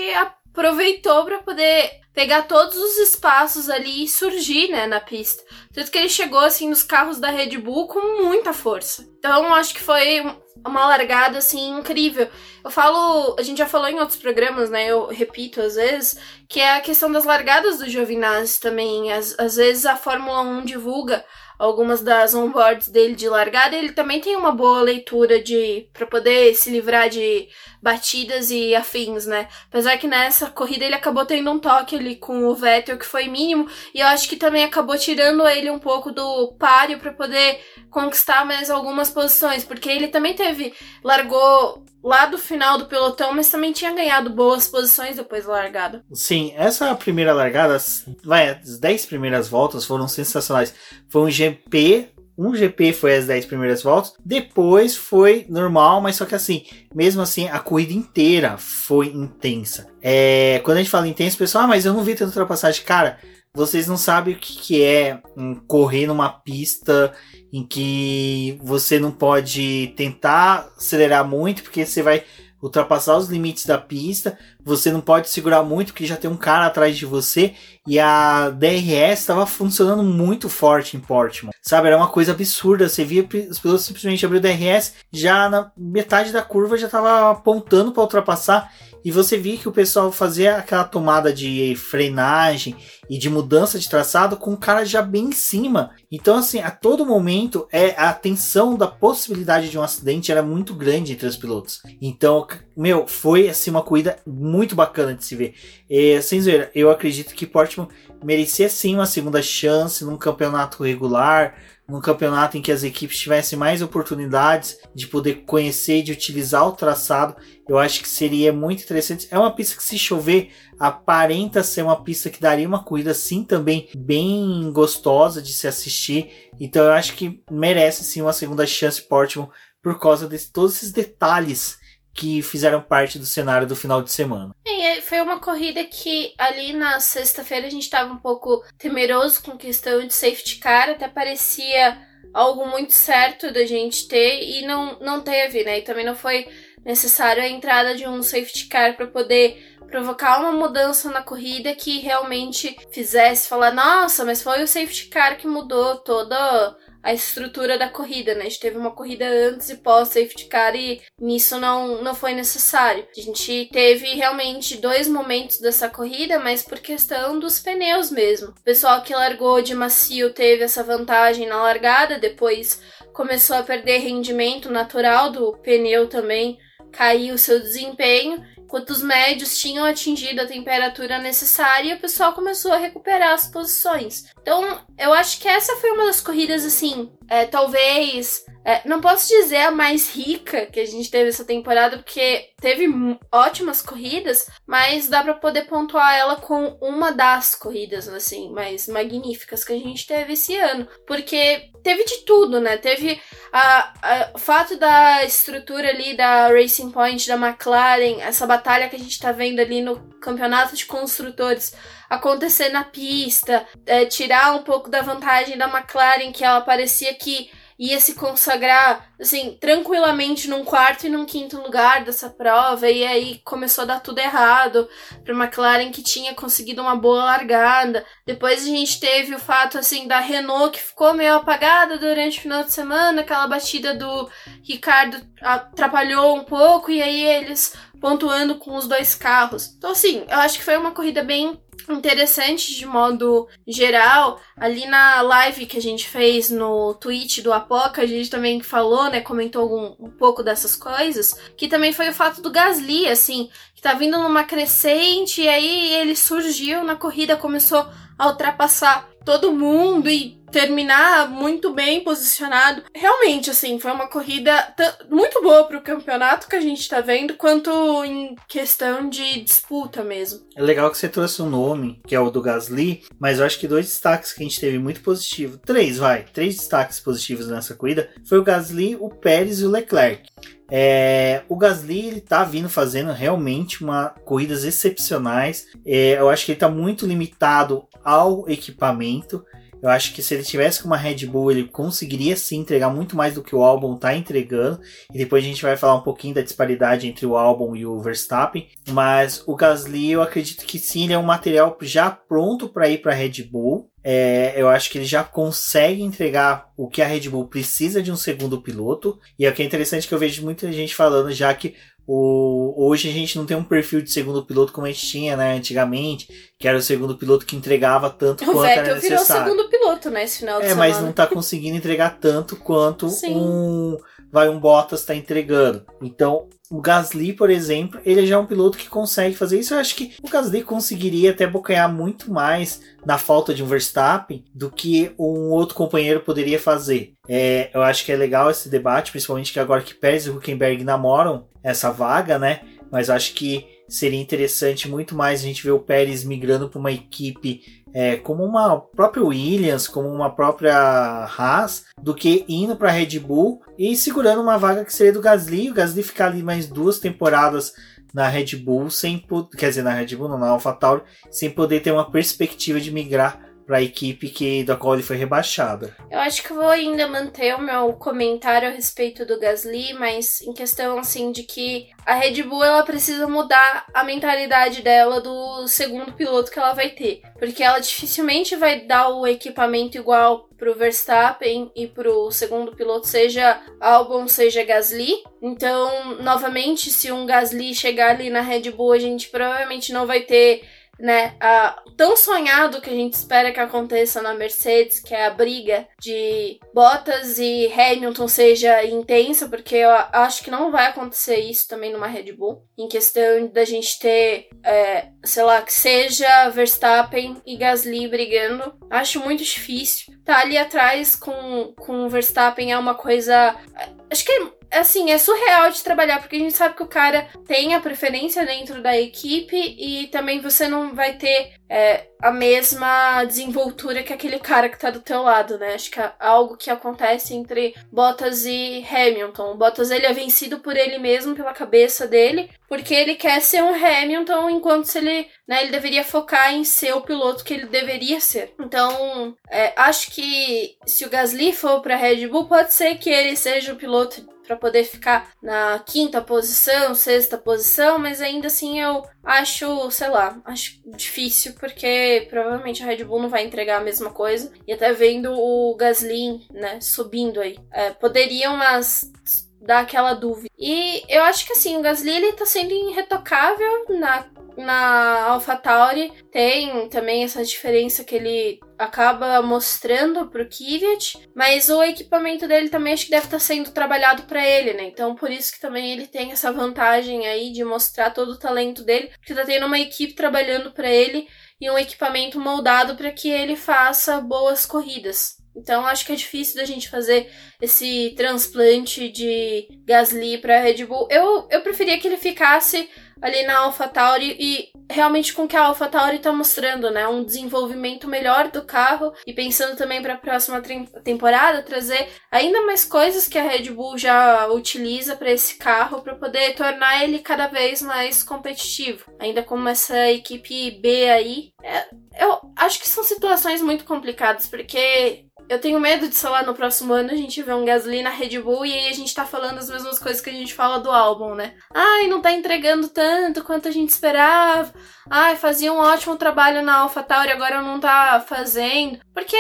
aproveitou para poder pegar todos os espaços ali e surgir, né, na pista. Tanto que ele chegou, assim, nos carros da Red Bull com muita força. Então, acho que foi uma largada, assim, incrível. Eu falo, a gente já falou em outros programas, né? Eu repito às vezes, que é a questão das largadas do Giovinazzi também. Às, às vezes a Fórmula 1 divulga algumas das onboards dele de largada, ele também tem uma boa leitura de para poder se livrar de batidas e afins, né? Apesar que nessa corrida ele acabou tendo um toque ali com o Vettel que foi mínimo, e eu acho que também acabou tirando ele um pouco do páreo para poder conquistar mais algumas posições, porque ele também teve largou lá do final do pelotão, mas também tinha ganhado boas posições depois da largada. Sim, essa primeira largada, vai, as 10 primeiras voltas foram sensacionais. Foi um GP um GP foi as 10 primeiras voltas, depois foi normal, mas só que assim, mesmo assim, a corrida inteira foi intensa. É, quando a gente fala intenso, o pessoal, ah, mas eu não vi tanta ultrapassagem. Cara, vocês não sabem o que, que é um, correr numa pista em que você não pode tentar acelerar muito, porque você vai ultrapassar os limites da pista, você não pode segurar muito porque já tem um cara atrás de você e a DRS estava funcionando muito forte em Portman. Sabe, era uma coisa absurda, você via os pilotos simplesmente abrir o DRS, já na metade da curva já estava apontando para ultrapassar e você via que o pessoal fazia aquela tomada de frenagem e de mudança de traçado com o cara já bem em cima. Então, assim, a todo momento é a tensão da possibilidade de um acidente era muito grande entre os pilotos. Então, meu, foi assim uma corrida muito bacana de se ver. E, sem zoeira, eu acredito que Portman merecia sim uma segunda chance num campeonato regular num campeonato em que as equipes tivessem mais oportunidades de poder conhecer e de utilizar o traçado, eu acho que seria muito interessante. É uma pista que, se chover, aparenta ser uma pista que daria uma corrida sim também bem gostosa de se assistir. Então eu acho que merece sim uma segunda chance Portman por causa de todos esses detalhes que fizeram parte do cenário do final de semana. E foi uma corrida que ali na sexta-feira a gente estava um pouco temeroso com questão de safety car, até parecia algo muito certo da gente ter e não, não teve, né? E também não foi necessário a entrada de um safety car para poder provocar uma mudança na corrida que realmente fizesse falar, nossa, mas foi o safety car que mudou toda a estrutura da corrida, né? A gente teve uma corrida antes e pós safety car e nisso não, não foi necessário. A gente teve realmente dois momentos dessa corrida, mas por questão dos pneus mesmo. O pessoal que largou de macio teve essa vantagem na largada, depois começou a perder rendimento natural do pneu também, caiu o seu desempenho Enquanto os médios tinham atingido a temperatura necessária, o pessoal começou a recuperar as posições. Então, eu acho que essa foi uma das corridas, assim, é, talvez é, não posso dizer a mais rica que a gente teve essa temporada, porque teve ótimas corridas, mas dá para poder pontuar ela com uma das corridas, assim, mais magníficas que a gente teve esse ano. Porque teve de tudo, né? Teve a, a, o fato da estrutura ali da Racing Point, da McLaren, essa batalha que a gente tá vendo ali no campeonato de construtores acontecer na pista, é, tirar um pouco da vantagem da McLaren, que ela parecia que ia se consagrar, assim, tranquilamente num quarto e num quinto lugar dessa prova, e aí começou a dar tudo errado para McLaren que tinha conseguido uma boa largada. Depois a gente teve o fato, assim, da Renault que ficou meio apagada durante o final de semana, aquela batida do Ricardo atrapalhou um pouco, e aí eles pontuando com os dois carros. Então, assim, eu acho que foi uma corrida bem interessante de modo geral. Ali na live que a gente fez no Twitch do Apoca, a gente também falou, né, comentou um pouco dessas coisas, que também foi o fato do Gasly, assim, que tá vindo numa crescente e aí ele surgiu na corrida, começou a ultrapassar todo mundo e terminar muito bem posicionado. Realmente, assim, foi uma corrida muito boa pro campeonato que a gente tá vendo, quanto em questão de disputa mesmo. É legal que você trouxe um nome, que é o do Gasly, mas eu acho que dois destaques que a gente teve muito positivo, três, vai, três destaques positivos nessa corrida, foi o Gasly, o Pérez e o Leclerc. É, o Gasly ele tá vindo fazendo realmente uma corridas excepcionais. É, eu acho que ele tá muito limitado ao equipamento. Eu acho que se ele tivesse com uma Red Bull, ele conseguiria sim entregar muito mais do que o álbum está entregando. E depois a gente vai falar um pouquinho da disparidade entre o álbum e o Verstappen. Mas o Gasly, eu acredito que sim, ele é um material já pronto para ir para a Red Bull. É, eu acho que ele já consegue entregar o que a Red Bull precisa de um segundo piloto. E é o que é interessante que eu vejo muita gente falando já que o, hoje a gente não tem um perfil de segundo piloto como a gente tinha, né, antigamente, que era o segundo piloto que entregava tanto o quanto Vettel era necessário. virou segundo piloto, né, esse final de é, semana. É, mas não tá conseguindo entregar tanto quanto Sim. um vai um Bottas está entregando. Então, o Gasly, por exemplo, ele já é um piloto que consegue fazer isso. Eu acho que o Gasly conseguiria até bocanhar muito mais na falta de um Verstappen do que um outro companheiro poderia fazer. É, eu acho que é legal esse debate, principalmente que agora que Pérez e Huckenberg namoram essa vaga, né? Mas eu acho que seria interessante muito mais a gente ver o Pérez migrando para uma equipe é, como uma própria Williams, como uma própria Haas, do que indo para Red Bull e segurando uma vaga que seria do Gasly. O Gasly ficar ali mais duas temporadas na Red Bull, sem quer dizer, na Red Bull, não, na AlphaTauri, sem poder ter uma perspectiva de migrar para a equipe que da qual ele foi rebaixado. Eu acho que vou ainda manter o meu comentário a respeito do Gasly, mas em questão assim de que a Red Bull ela precisa mudar a mentalidade dela do segundo piloto que ela vai ter, porque ela dificilmente vai dar o equipamento igual pro Verstappen e pro segundo piloto, seja Albon, seja Gasly. Então, novamente, se um Gasly chegar ali na Red Bull, a gente provavelmente não vai ter né, a, tão sonhado que a gente espera que aconteça na Mercedes, que é a briga de Bottas e Hamilton seja intensa, porque eu acho que não vai acontecer isso também numa Red Bull, em questão da gente ter, é, sei lá, que seja Verstappen e Gasly brigando. Acho muito difícil. Tá ali atrás com, com Verstappen é uma coisa. Acho que é assim, é surreal de trabalhar, porque a gente sabe que o cara tem a preferência dentro da equipe e também você não vai ter é, a mesma desenvoltura que aquele cara que tá do teu lado, né? Acho que é algo que acontece entre Bottas e Hamilton. O Bottas ele é vencido por ele mesmo, pela cabeça dele, porque ele quer ser um Hamilton, enquanto se ele, né, ele deveria focar em ser o piloto que ele deveria ser. Então, é, acho que se o Gasly for para Red Bull, pode ser que ele seja o piloto para poder ficar na quinta posição, sexta posição, mas ainda assim eu acho, sei lá, acho difícil porque provavelmente a Red Bull não vai entregar a mesma coisa. E até vendo o Gasly, né, subindo aí, é, poderiam, mas dar aquela dúvida. E eu acho que assim, o Gasly ele tá sendo irretocável na na AlphaTauri tem também essa diferença que ele acaba mostrando pro Kvyat, mas o equipamento dele também acho que deve estar tá sendo trabalhado para ele, né? Então por isso que também ele tem essa vantagem aí de mostrar todo o talento dele, porque tá tendo uma equipe trabalhando para ele e um equipamento moldado para que ele faça boas corridas. Então acho que é difícil da gente fazer esse transplante de Gasly para Red Bull. Eu, eu preferia que ele ficasse ali na AlphaTauri e realmente com o que a AlphaTauri está mostrando, né? Um desenvolvimento melhor do carro e pensando também para a próxima temporada trazer ainda mais coisas que a Red Bull já utiliza para esse carro para poder tornar ele cada vez mais competitivo. Ainda como essa equipe B aí, é, eu acho que são situações muito complicadas porque eu tenho medo de, sei lá, no próximo ano a gente ver um Gasly na Red Bull e aí a gente tá falando as mesmas coisas que a gente fala do álbum, né? Ai, não tá entregando tanto quanto a gente esperava. Ai, fazia um ótimo trabalho na AlphaTauri, agora não tá fazendo. Porque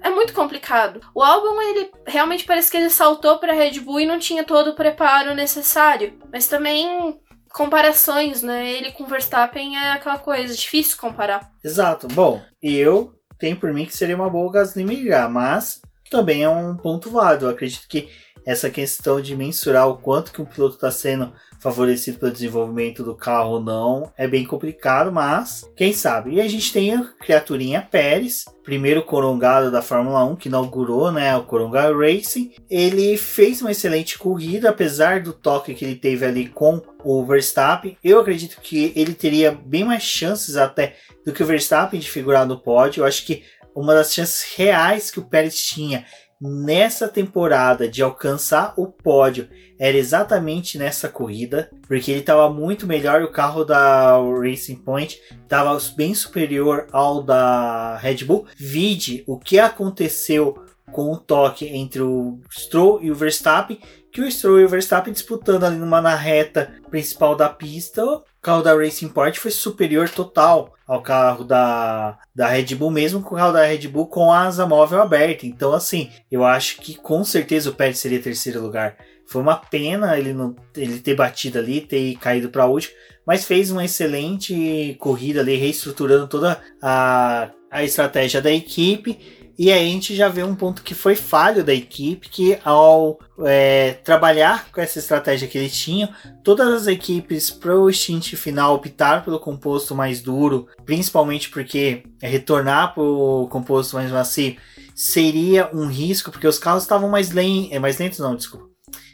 é muito complicado. O álbum, ele realmente parece que ele saltou pra Red Bull e não tinha todo o preparo necessário. Mas também comparações, né? Ele com Verstappen é aquela coisa, difícil comparar. Exato. Bom, eu tem por mim que seria uma boa o Gasly migrar, mas também é um ponto válido. Eu acredito que essa questão de mensurar o quanto que um piloto está sendo favorecido pelo desenvolvimento do carro ou não é bem complicado, mas quem sabe. E a gente tem a criaturinha Pérez, primeiro corongado da Fórmula 1 que inaugurou, né, o Coronga Racing. Ele fez uma excelente corrida, apesar do toque que ele teve ali com o Verstappen. Eu acredito que ele teria bem mais chances até do que o Verstappen de figurar no pódio. Eu acho que uma das chances reais que o Pérez tinha nessa temporada de alcançar o pódio era exatamente nessa corrida, porque ele estava muito melhor. O carro da Racing Point estava bem superior ao da Red Bull. Vide o que aconteceu com o toque entre o Stroll e o Verstappen, que o Stroll e o Verstappen disputando ali numa na reta principal da pista, o carro da Racing Point foi superior total ao carro da, da Red Bull, mesmo com o carro da Red Bull com a asa móvel aberta. Então, assim, eu acho que com certeza o Pérez seria terceiro lugar. Foi uma pena ele não ele ter batido ali, ter caído para último, mas fez uma excelente corrida ali, reestruturando toda a, a estratégia da equipe e aí a gente já vê um ponto que foi falho da equipe, que ao é, trabalhar com essa estratégia que eles tinham, todas as equipes para o stint final optaram pelo composto mais duro, principalmente porque retornar para o composto mais macio seria um risco, porque os carros estavam mais, len é, mais lentos, não, desculpa.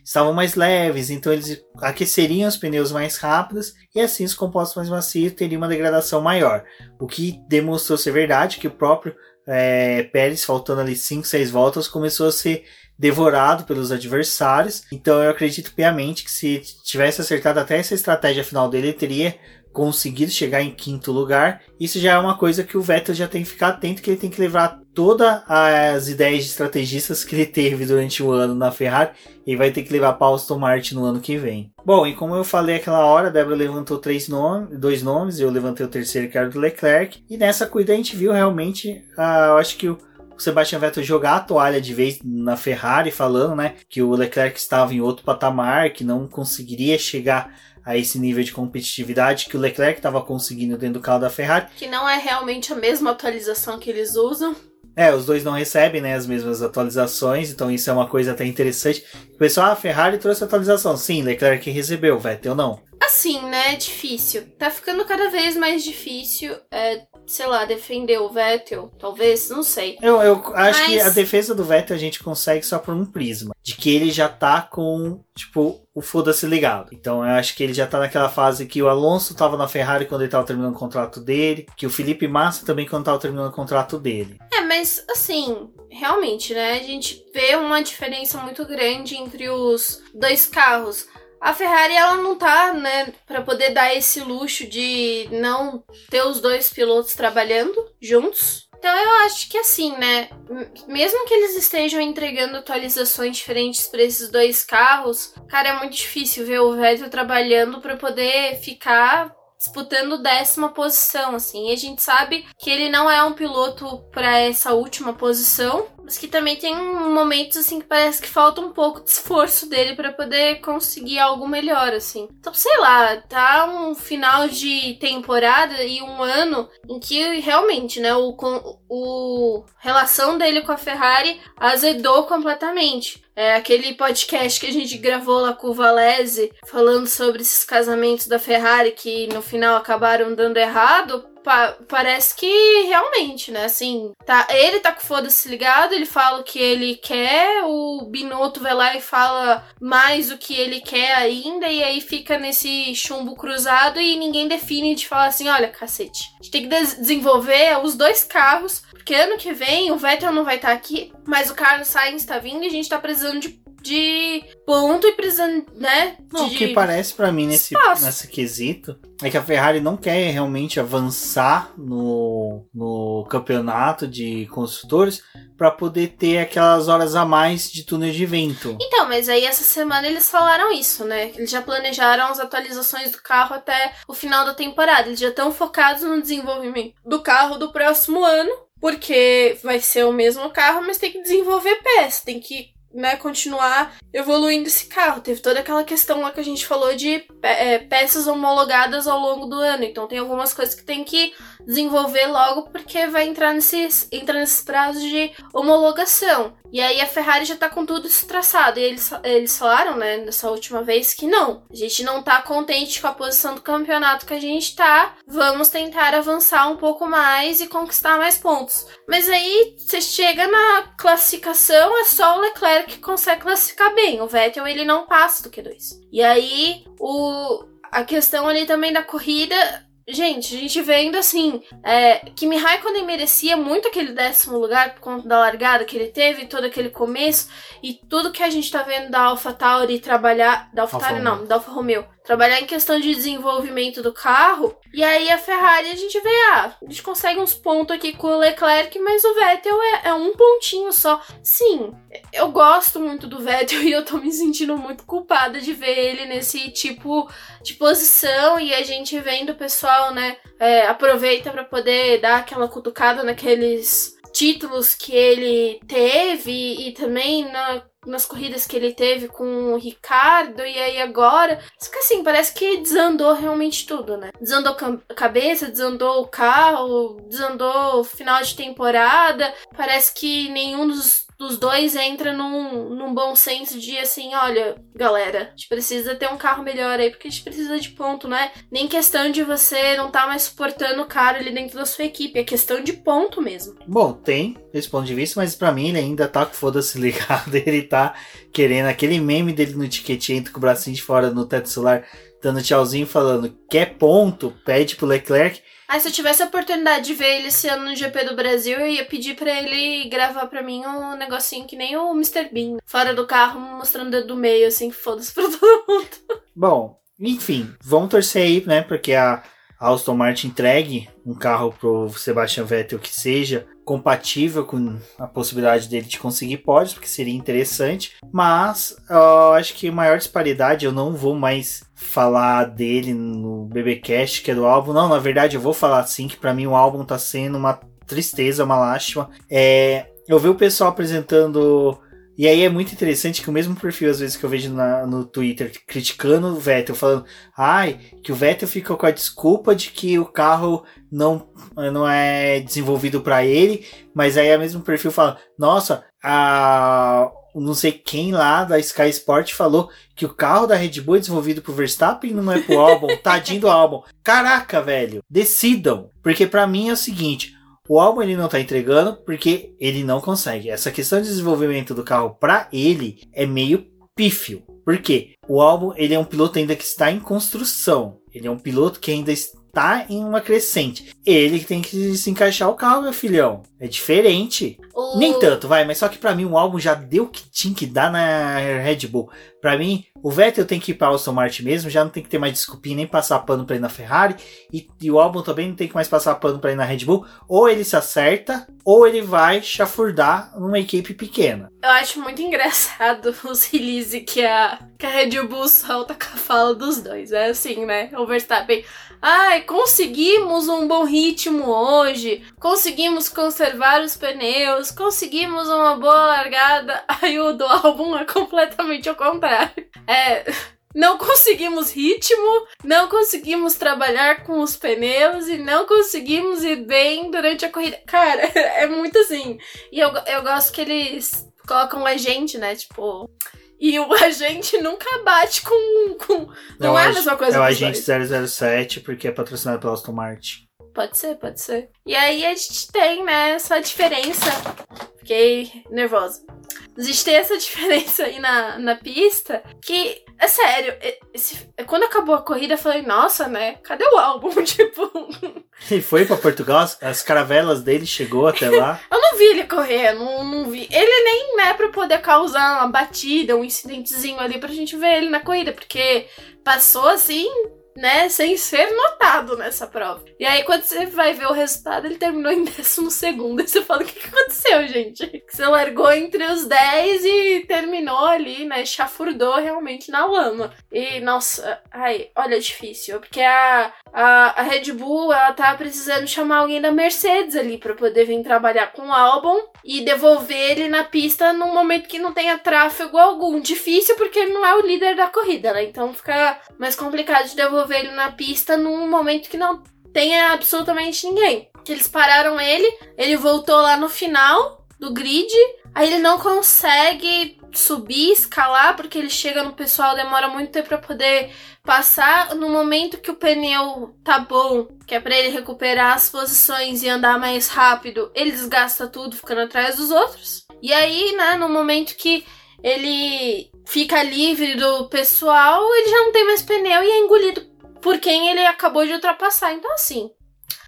Estavam mais leves, então eles aqueceriam os pneus mais rápidos e assim os compostos mais macios teriam uma degradação maior. O que demonstrou ser verdade, que o próprio é, Pérez, faltando ali 5, 6 voltas, começou a ser devorado pelos adversários. Então eu acredito piamente que se tivesse acertado até essa estratégia final dele, ele teria conseguido chegar em quinto lugar, isso já é uma coisa que o Vettel já tem que ficar atento, que ele tem que levar todas as ideias de estrategistas que ele teve durante o ano na Ferrari e vai ter que levar para Aston Martin no ano que vem. Bom, e como eu falei aquela hora, a Débora levantou três nomes, dois nomes, eu levantei o terceiro, que era do Leclerc, e nessa corrida a gente viu realmente, uh, eu acho que o o Sebastian Vettel jogar a toalha de vez na Ferrari, falando, né, que o Leclerc estava em outro patamar, que não conseguiria chegar a esse nível de competitividade que o Leclerc estava conseguindo dentro do carro da Ferrari. Que não é realmente a mesma atualização que eles usam. É, os dois não recebem né, as mesmas atualizações, então isso é uma coisa até interessante. O pessoal, ah, a Ferrari trouxe atualização. Sim, Leclerc recebeu, Vettel não. Assim, né? É difícil. Tá ficando cada vez mais difícil, é, sei lá, defender o Vettel. Talvez, não sei. Eu, eu acho Mas... que a defesa do Vettel a gente consegue só por um prisma. De que ele já tá com, tipo, o foda-se ligado. Então eu acho que ele já tá naquela fase que o Alonso tava na Ferrari quando ele tava terminando o contrato dele, que o Felipe Massa também quando tava terminando o contrato dele. É, mas assim, realmente, né? A gente vê uma diferença muito grande entre os dois carros. A Ferrari ela não tá, né, para poder dar esse luxo de não ter os dois pilotos trabalhando juntos. Então eu acho que assim, né? Mesmo que eles estejam entregando atualizações diferentes para esses dois carros, cara, é muito difícil ver o Vettel trabalhando para poder ficar disputando décima posição, assim. E a gente sabe que ele não é um piloto para essa última posição, mas que também tem momentos assim que parece que falta um pouco de esforço dele para poder conseguir algo melhor, assim. Então, sei lá, tá um final de temporada e um ano em que realmente, né, o, o relação dele com a Ferrari azedou completamente. É aquele podcast que a gente gravou lá com o Valese, falando sobre esses casamentos da Ferrari que no final acabaram dando errado pa parece que realmente, né? Assim, tá, ele tá com foda-se ligado, ele fala o que ele quer, o Binotto vai lá e fala mais o que ele quer ainda, e aí fica nesse chumbo cruzado e ninguém define de falar assim: olha, cacete, a gente tem que des desenvolver os dois carros, porque ano que vem o Vettel não vai estar tá aqui, mas o Carlos Sainz tá vindo e a gente tá precisando de de ponto e precisando, né? Não, o que parece para mim nesse, nesse quesito é que a Ferrari não quer realmente avançar no, no campeonato de construtores para poder ter aquelas horas a mais de túnel de vento. Então, mas aí essa semana eles falaram isso, né? Eles já planejaram as atualizações do carro até o final da temporada. Eles já estão focados no desenvolvimento do carro do próximo ano. Porque vai ser o mesmo carro, mas tem que desenvolver peças, tem que né, continuar evoluindo esse carro. Teve toda aquela questão lá que a gente falou de é, peças homologadas ao longo do ano. Então tem algumas coisas que tem que desenvolver logo porque vai entrar nesses, entrar nesses prazos de homologação. E aí a Ferrari já tá com tudo isso traçado. E eles, eles falaram, né, nessa última vez, que não. A gente não tá contente com a posição do campeonato que a gente tá. Vamos tentar avançar um pouco mais e conquistar mais pontos. Mas aí você chega na classificação, é só o Leclerc que consegue classificar bem. O Vettel ele não passa do Q2. E aí o a questão ali também da corrida Gente, a gente vendo assim, é, Kimi Raikkonen merecia muito aquele décimo lugar por conta da largada que ele teve, todo aquele começo e tudo que a gente tá vendo da AlphaTauri trabalhar, da AlphaTauri não, da Alfa Romeo, trabalhar em questão de desenvolvimento do carro. E aí a Ferrari a gente vê, ah, a gente consegue uns pontos aqui com o Leclerc, mas o Vettel é, é, um pontinho só. Sim, eu gosto muito do Vettel e eu tô me sentindo muito culpada de ver ele nesse tipo de posição e a gente vendo o pessoal, né, é, aproveita para poder dar aquela cutucada naqueles títulos que ele teve e também na nas corridas que ele teve com o Ricardo e aí agora. Assim, parece que desandou realmente tudo, né? Desandou a cabeça, desandou o carro, desandou o final de temporada. Parece que nenhum dos dos dois entra num, num bom senso de assim, olha, galera, a gente precisa ter um carro melhor aí, porque a gente precisa de ponto, né? Nem questão de você não tá mais suportando o cara ali dentro da sua equipe, é questão de ponto mesmo. Bom, tem esse ponto de vista, mas para mim ele ainda tá com foda-se ligado, ele tá querendo aquele meme dele no etiquetinho com o bracinho de fora no teto solar, dando tchauzinho falando, quer ponto, pede pro Leclerc. Ah, se eu tivesse a oportunidade de ver ele esse ano no GP do Brasil, eu ia pedir para ele gravar para mim um negocinho que nem o Mr. Bean, fora do carro, mostrando o dedo do meio, assim, foda-se pra todo mundo. Bom, enfim, vamos torcer aí, né? Porque a, a Aston Martin entregue um carro pro Sebastian Vettel que seja compatível com a possibilidade dele de conseguir pódios, porque seria interessante. Mas eu acho que maior disparidade, eu não vou mais falar dele no BBcast, que é do álbum. Não, na verdade eu vou falar assim, que para mim o álbum tá sendo uma tristeza, uma lástima. É, eu vi o pessoal apresentando e aí é muito interessante que o mesmo perfil, às vezes, que eu vejo na, no Twitter criticando o Vettel, falando, ai, que o Vettel fica com a desculpa de que o carro não, não é desenvolvido para ele, mas aí é o mesmo perfil fala, nossa, a não sei quem lá da Sky Sport falou que o carro da Red Bull é desenvolvido pro Verstappen não é pro álbum, tadinho do álbum. Caraca, velho, decidam, porque para mim é o seguinte, o álbum ele não tá entregando porque ele não consegue. Essa questão de desenvolvimento do carro para ele é meio pífio. Por quê? O álbum ele é um piloto ainda que está em construção. Ele é um piloto que ainda está em uma crescente. Ele tem que se encaixar o carro, meu filhão. É diferente. O- Nem tanto, vai, mas só que pra mim o álbum já deu o que tinha que dar na Red Bull. Pra mim, o Vettel tem que ir pra Aston Martin mesmo, já não tem que ter mais desculpinha nem passar pano pra ir na Ferrari. E, e o álbum também não tem que mais passar pano pra ir na Red Bull. Ou ele se acerta, ou ele vai chafurdar numa equipe pequena. Eu acho muito engraçado os release que a, que a Red Bull solta com a fala dos dois. É assim, né? O Verstappen. Ai, conseguimos um bom ritmo hoje. Conseguimos conservar os pneus. Conseguimos uma boa largada. Aí o do álbum é completamente ao contrário. É. Não conseguimos ritmo, não conseguimos trabalhar com os pneus e não conseguimos ir bem durante a corrida. Cara, é muito assim. E eu, eu gosto que eles colocam a gente, né? Tipo. E o agente nunca bate com. com não é a mesma coisa É o Agente dois. 007, porque é patrocinado pela Aston Martin. Pode ser, pode ser. E aí a gente tem, né, essa diferença. Fiquei nervosa. A gente tem essa diferença aí na, na pista que, é sério, e- esse- quando acabou a corrida eu falei, nossa, né? Cadê o álbum? Tipo, Ele foi pra Portugal, as, as caravelas dele chegou até lá. eu não vi ele correr, não, não vi. Ele nem é pra poder causar uma batida, um incidentezinho ali pra gente ver ele na corrida, porque passou assim, né, sem ser notado nessa prova. E aí, quando você vai ver o resultado, ele terminou em décimo segundo. Aí você fala, o que, aconteceu, gente? Que você largou entre os 10 e terminou ali, né, chafurdou realmente na lama. E, nossa, ai, olha, difícil, porque a, a, a Red Bull, ela tá precisando chamar alguém da Mercedes ali pra poder vir trabalhar com o álbum e devolver ele na pista num momento que não tenha tráfego algum. Difícil porque ele não é o líder da corrida, né? Então fica mais complicado de devolver ele na pista num momento que não tenha absolutamente ninguém. Eles pararam ele, ele voltou lá no final do grid, aí ele não consegue subir, escalar, porque ele chega no pessoal, demora muito tempo pra poder passar. No momento que o pneu tá bom, que é pra ele recuperar as posições e andar mais rápido, ele desgasta tudo, ficando atrás dos outros. E aí, né, no momento que ele fica livre do pessoal, ele já não tem mais pneu e é engolido por quem ele acabou de ultrapassar. Então, assim,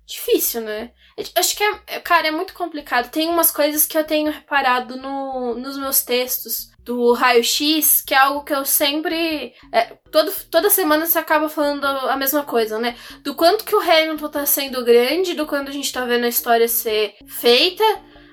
difícil, né? Acho que é, cara, é muito complicado. Tem umas coisas que eu tenho reparado no, nos meus textos do raio-x, que é algo que eu sempre. é, todo, toda semana você acaba falando a mesma coisa, né? Do quanto que o Hamilton tá sendo grande, do quanto a gente tá vendo a história ser feita.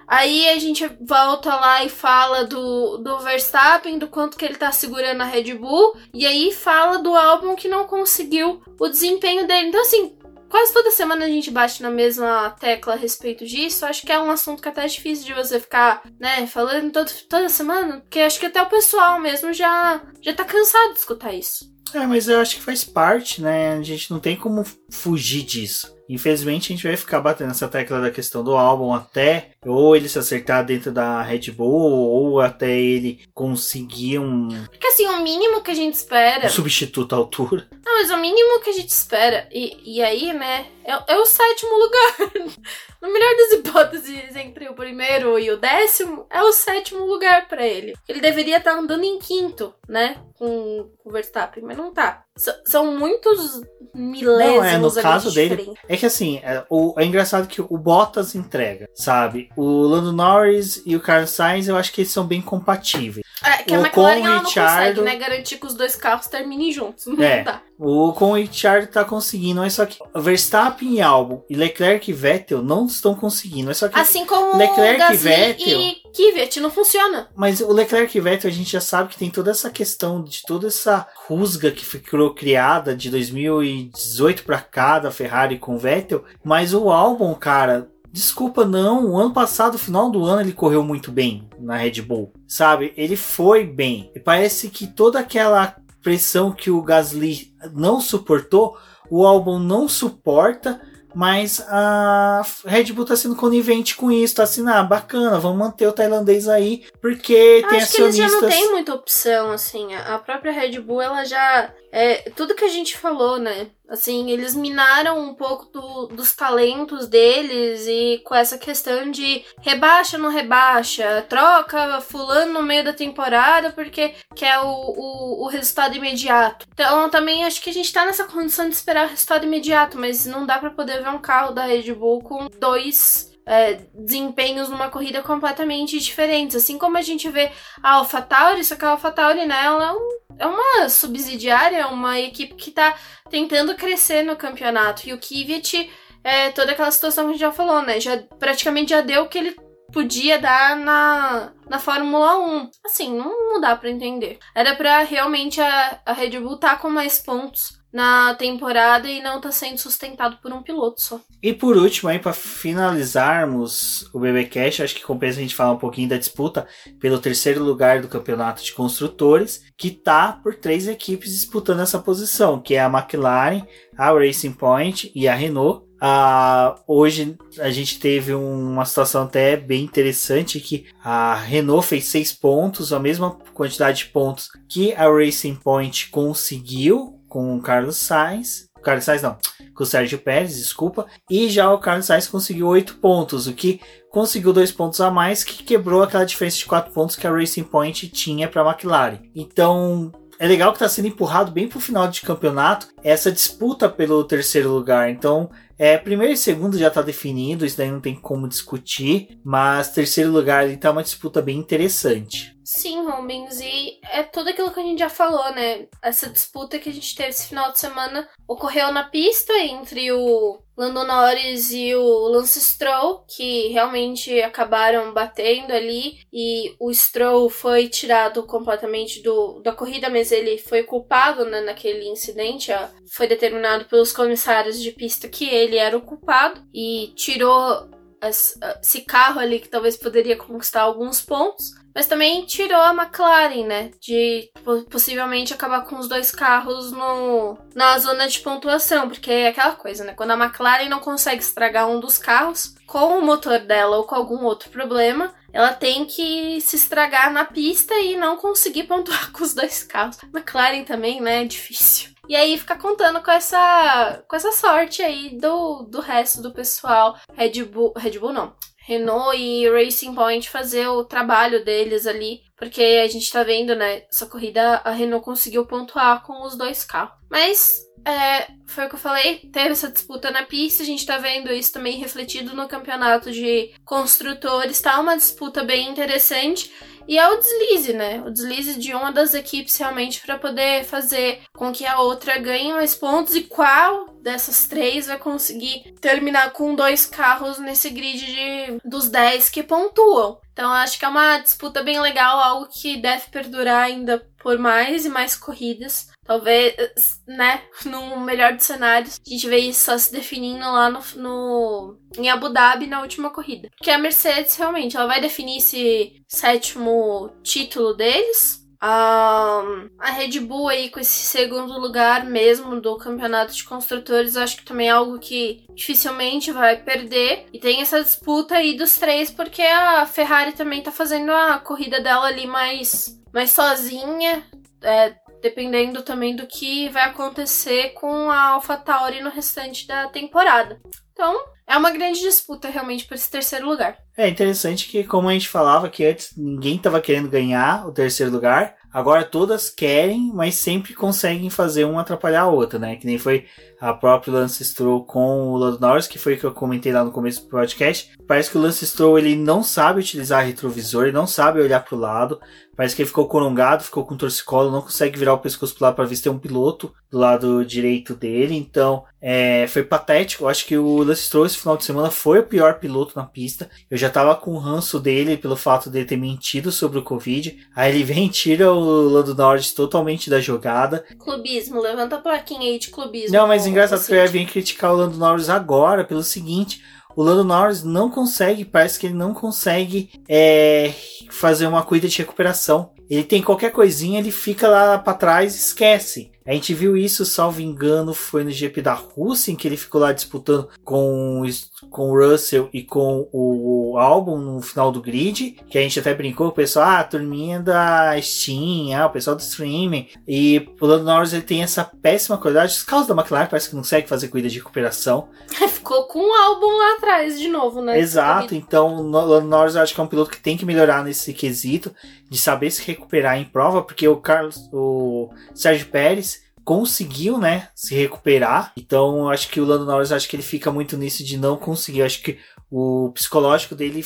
Aí a gente volta lá e fala do, do Verstappen, do quanto que ele tá segurando a Red Bull. E aí fala do álbum que não conseguiu o desempenho dele. Então, assim, quase toda semana a gente bate na mesma tecla a respeito disso. Acho que é um assunto que até é difícil de você ficar, né, falando todo, toda semana. Porque acho que até o pessoal mesmo já, já tá cansado de escutar isso. É, mas eu acho que faz parte, né? A gente não tem como fugir disso. Infelizmente, a gente vai ficar batendo essa tecla da questão do álbum até ou ele se acertar dentro da Red Bull ou até ele conseguir um, Porque assim, o mínimo que a gente espera. um substituto à altura. Não, mas o mínimo que a gente espera, e, e aí, né, é, é o sétimo lugar. No melhor das hipóteses, entre o primeiro e o décimo, é o sétimo lugar pra ele. Ele deveria estar andando em quinto, né, com o Verstappen, mas não tá. S- são muitos milésimos Não, é, no ali de caso dele. É que assim, é, o, é engraçado que o Bottas entrega, sabe? O Lando Norris e o Carlos Sainz, eu acho que eles são bem compatíveis. É, que a o McLaren com ela não Ricciardo- consegue, né, garantir que os dois carros terminem juntos. Não É. dá. O com o Richard tá conseguindo, é só que Verstappen e Albon e Leclerc e Vettel não estão conseguindo. É só que Assim como Leclerc e Vettel. Kvyat, não funciona. Mas o Leclerc e Vettel a gente já sabe que tem toda essa questão de toda essa rusga que ficou criada de 2018 pra cá da Ferrari com o Vettel. Mas o Albon, cara, desculpa não, o ano passado, final do ano ele correu muito bem na Red Bull, sabe? Ele foi bem. E parece que toda aquela pressão que o Gasly não suportou, o Albon não suporta. Mas a Red Bull tá sendo conivente com isso, tá assim, ah, bacana, vamos manter o tailandês aí, porque tem Acho que eles acionistas. já não têm muita opção, assim. A própria Red Bull, ela já. É, tudo que a gente falou, né? Assim, eles minaram um pouco do- dos talentos deles e com essa questão de rebaixa, não rebaixa, troca fulano no meio da temporada porque quer o, o, o resultado imediato. Então, também acho que a gente tá nessa condição de esperar o resultado imediato, mas não dá pra poder ver um carro da Red Bull com dois é, desempenhos numa corrida completamente diferentes. Assim como a gente vê a AlphaTauri, só que a AlphaTauri, né, ela é, um- é uma subsidiária, é uma equipe que tá tentando crescer no campeonato. E o Kvyat, é toda aquela situação que a gente já falou, né, já praticamente já deu o que ele podia dar na, na Fórmula 1. Assim, não, não dá pra entender. Era pra realmente a, a Red Bull tá com mais pontos na temporada e não tá sendo sustentado por um piloto só. E por último, aí, para finalizarmos o BBcast, acho que compensa a gente falar um pouquinho da disputa pelo terceiro lugar do campeonato de construtores, que tá por três equipes disputando essa posição, que é a McLaren, a Racing Point e a Renault. Ah, hoje a gente teve uma situação até bem interessante que a Renault fez seis pontos, a mesma quantidade de pontos que a Racing Point conseguiu com o Carlos Sainz. Carlos Sainz não, com o Sérgio Pérez, desculpa. E já o Carlos Sainz conseguiu 8 pontos, o que conseguiu dois pontos a mais, que quebrou aquela diferença de 4 pontos que a Racing Point tinha para a McLaren. Então, é legal que está sendo empurrado bem para o final de campeonato essa disputa pelo terceiro lugar. Então, é, primeiro e segundo já está definido, isso daí não tem como discutir, mas terceiro lugar ali tá uma disputa bem interessante. Sim, Rubens, e é tudo aquilo que a gente já falou, né? Essa disputa que a gente teve esse final de semana ocorreu na pista entre o Lando Norris e o Lance Stroll, que realmente acabaram batendo ali, e o Stroll foi tirado completamente do, da corrida, mas ele foi culpado né, naquele incidente. ó. Foi determinado pelos comissários de pista que ele era o culpado e tirou esse carro ali que talvez poderia conquistar alguns pontos. Mas também tirou a McLaren, né? De po- possivelmente acabar com os dois carros no, na zona de pontuação. Porque é aquela coisa, né? Quando a McLaren não consegue estragar um dos carros com o motor dela ou com algum outro problema, ela tem que se estragar na pista e não conseguir pontuar com os dois carros. A McLaren também, né? É difícil. E aí fica contando com essa, com essa sorte aí do, do resto do pessoal. Red Bull, Red Bull não. Renault e Racing Point fazer o trabalho deles ali, porque a gente tá vendo, né? Essa corrida a Renault conseguiu pontuar com os dois carros. Mas é, foi o que eu falei, teve essa disputa na pista, a gente tá vendo isso também refletido no campeonato de construtores, tá uma disputa bem interessante. E é o deslize, né? O deslize de uma das equipes realmente para poder fazer com que a outra ganhe mais pontos e qual dessas três vai conseguir terminar com dois carros nesse grid de, dos 10 que pontuam. Então acho que é uma disputa bem legal, algo que deve perdurar ainda por mais e mais corridas. Talvez, né, no melhor dos cenários, a gente vê isso só se definindo lá no, no em Abu Dhabi na última corrida. Porque a Mercedes realmente ela vai definir esse sétimo título deles. Ahn, a Red Bull aí com esse segundo lugar mesmo do campeonato de construtores, acho que também é algo que dificilmente vai perder. E tem essa disputa aí dos três, porque a Ferrari também tá fazendo a corrida dela ali mais, mais sozinha. É, dependendo também do que vai acontecer com a AlphaTauri no restante da temporada. Então, é uma grande disputa realmente por esse terceiro lugar. É interessante que, como a gente falava que antes ninguém estava querendo ganhar o terceiro lugar, Agora todas querem, mas sempre conseguem fazer uma atrapalhar a outra, né? Que nem foi a própria Lance Stroll com o Lando Norris, que foi o que eu comentei lá no começo do podcast. Parece que o Lance Stroll ele não sabe utilizar retrovisor, ele não sabe olhar para o lado. Parece que ele ficou corongado, ficou com torcicolo, não consegue virar o pescoço pro lado para ver se tem um piloto do lado direito dele. Então, é, foi patético. Eu acho que o Lance Stroll esse final de semana foi o pior piloto na pista. Eu já tava com o ranço dele pelo fato de ele ter mentido sobre o Covid. Aí ele vem e tira o Lando Norris totalmente da jogada. Clubismo, levanta a plaquinha aí de clubismo. Não, mas engraçado que eu vir criticar o Lando Norris agora pelo seguinte o Lando Norris não consegue, parece que ele não consegue é, fazer uma corrida de recuperação. Ele tem qualquer coisinha, ele fica lá para trás e esquece. A gente viu isso, salvo engano, foi no GP da Rússia, em que ele ficou lá disputando com, com o Russell e com o álbum no final do grid, que a gente até brincou, o pessoal, ah, a turminha da Steam, ah, o pessoal do streaming. E o Lando Norris ele tem essa péssima qualidade. Os carros da McLaren parece que não consegue fazer corrida de recuperação. Ficou com o álbum lá atrás de novo, né? Exato, então o Lando Norris eu acho que é um piloto que tem que melhorar nesse quesito, de saber se recuperar em prova, porque o Carlos, o Sérgio Pérez conseguiu, né, se recuperar. Então, acho que o Lando Norris, acho que ele fica muito nisso de não conseguir. acho que o psicológico dele,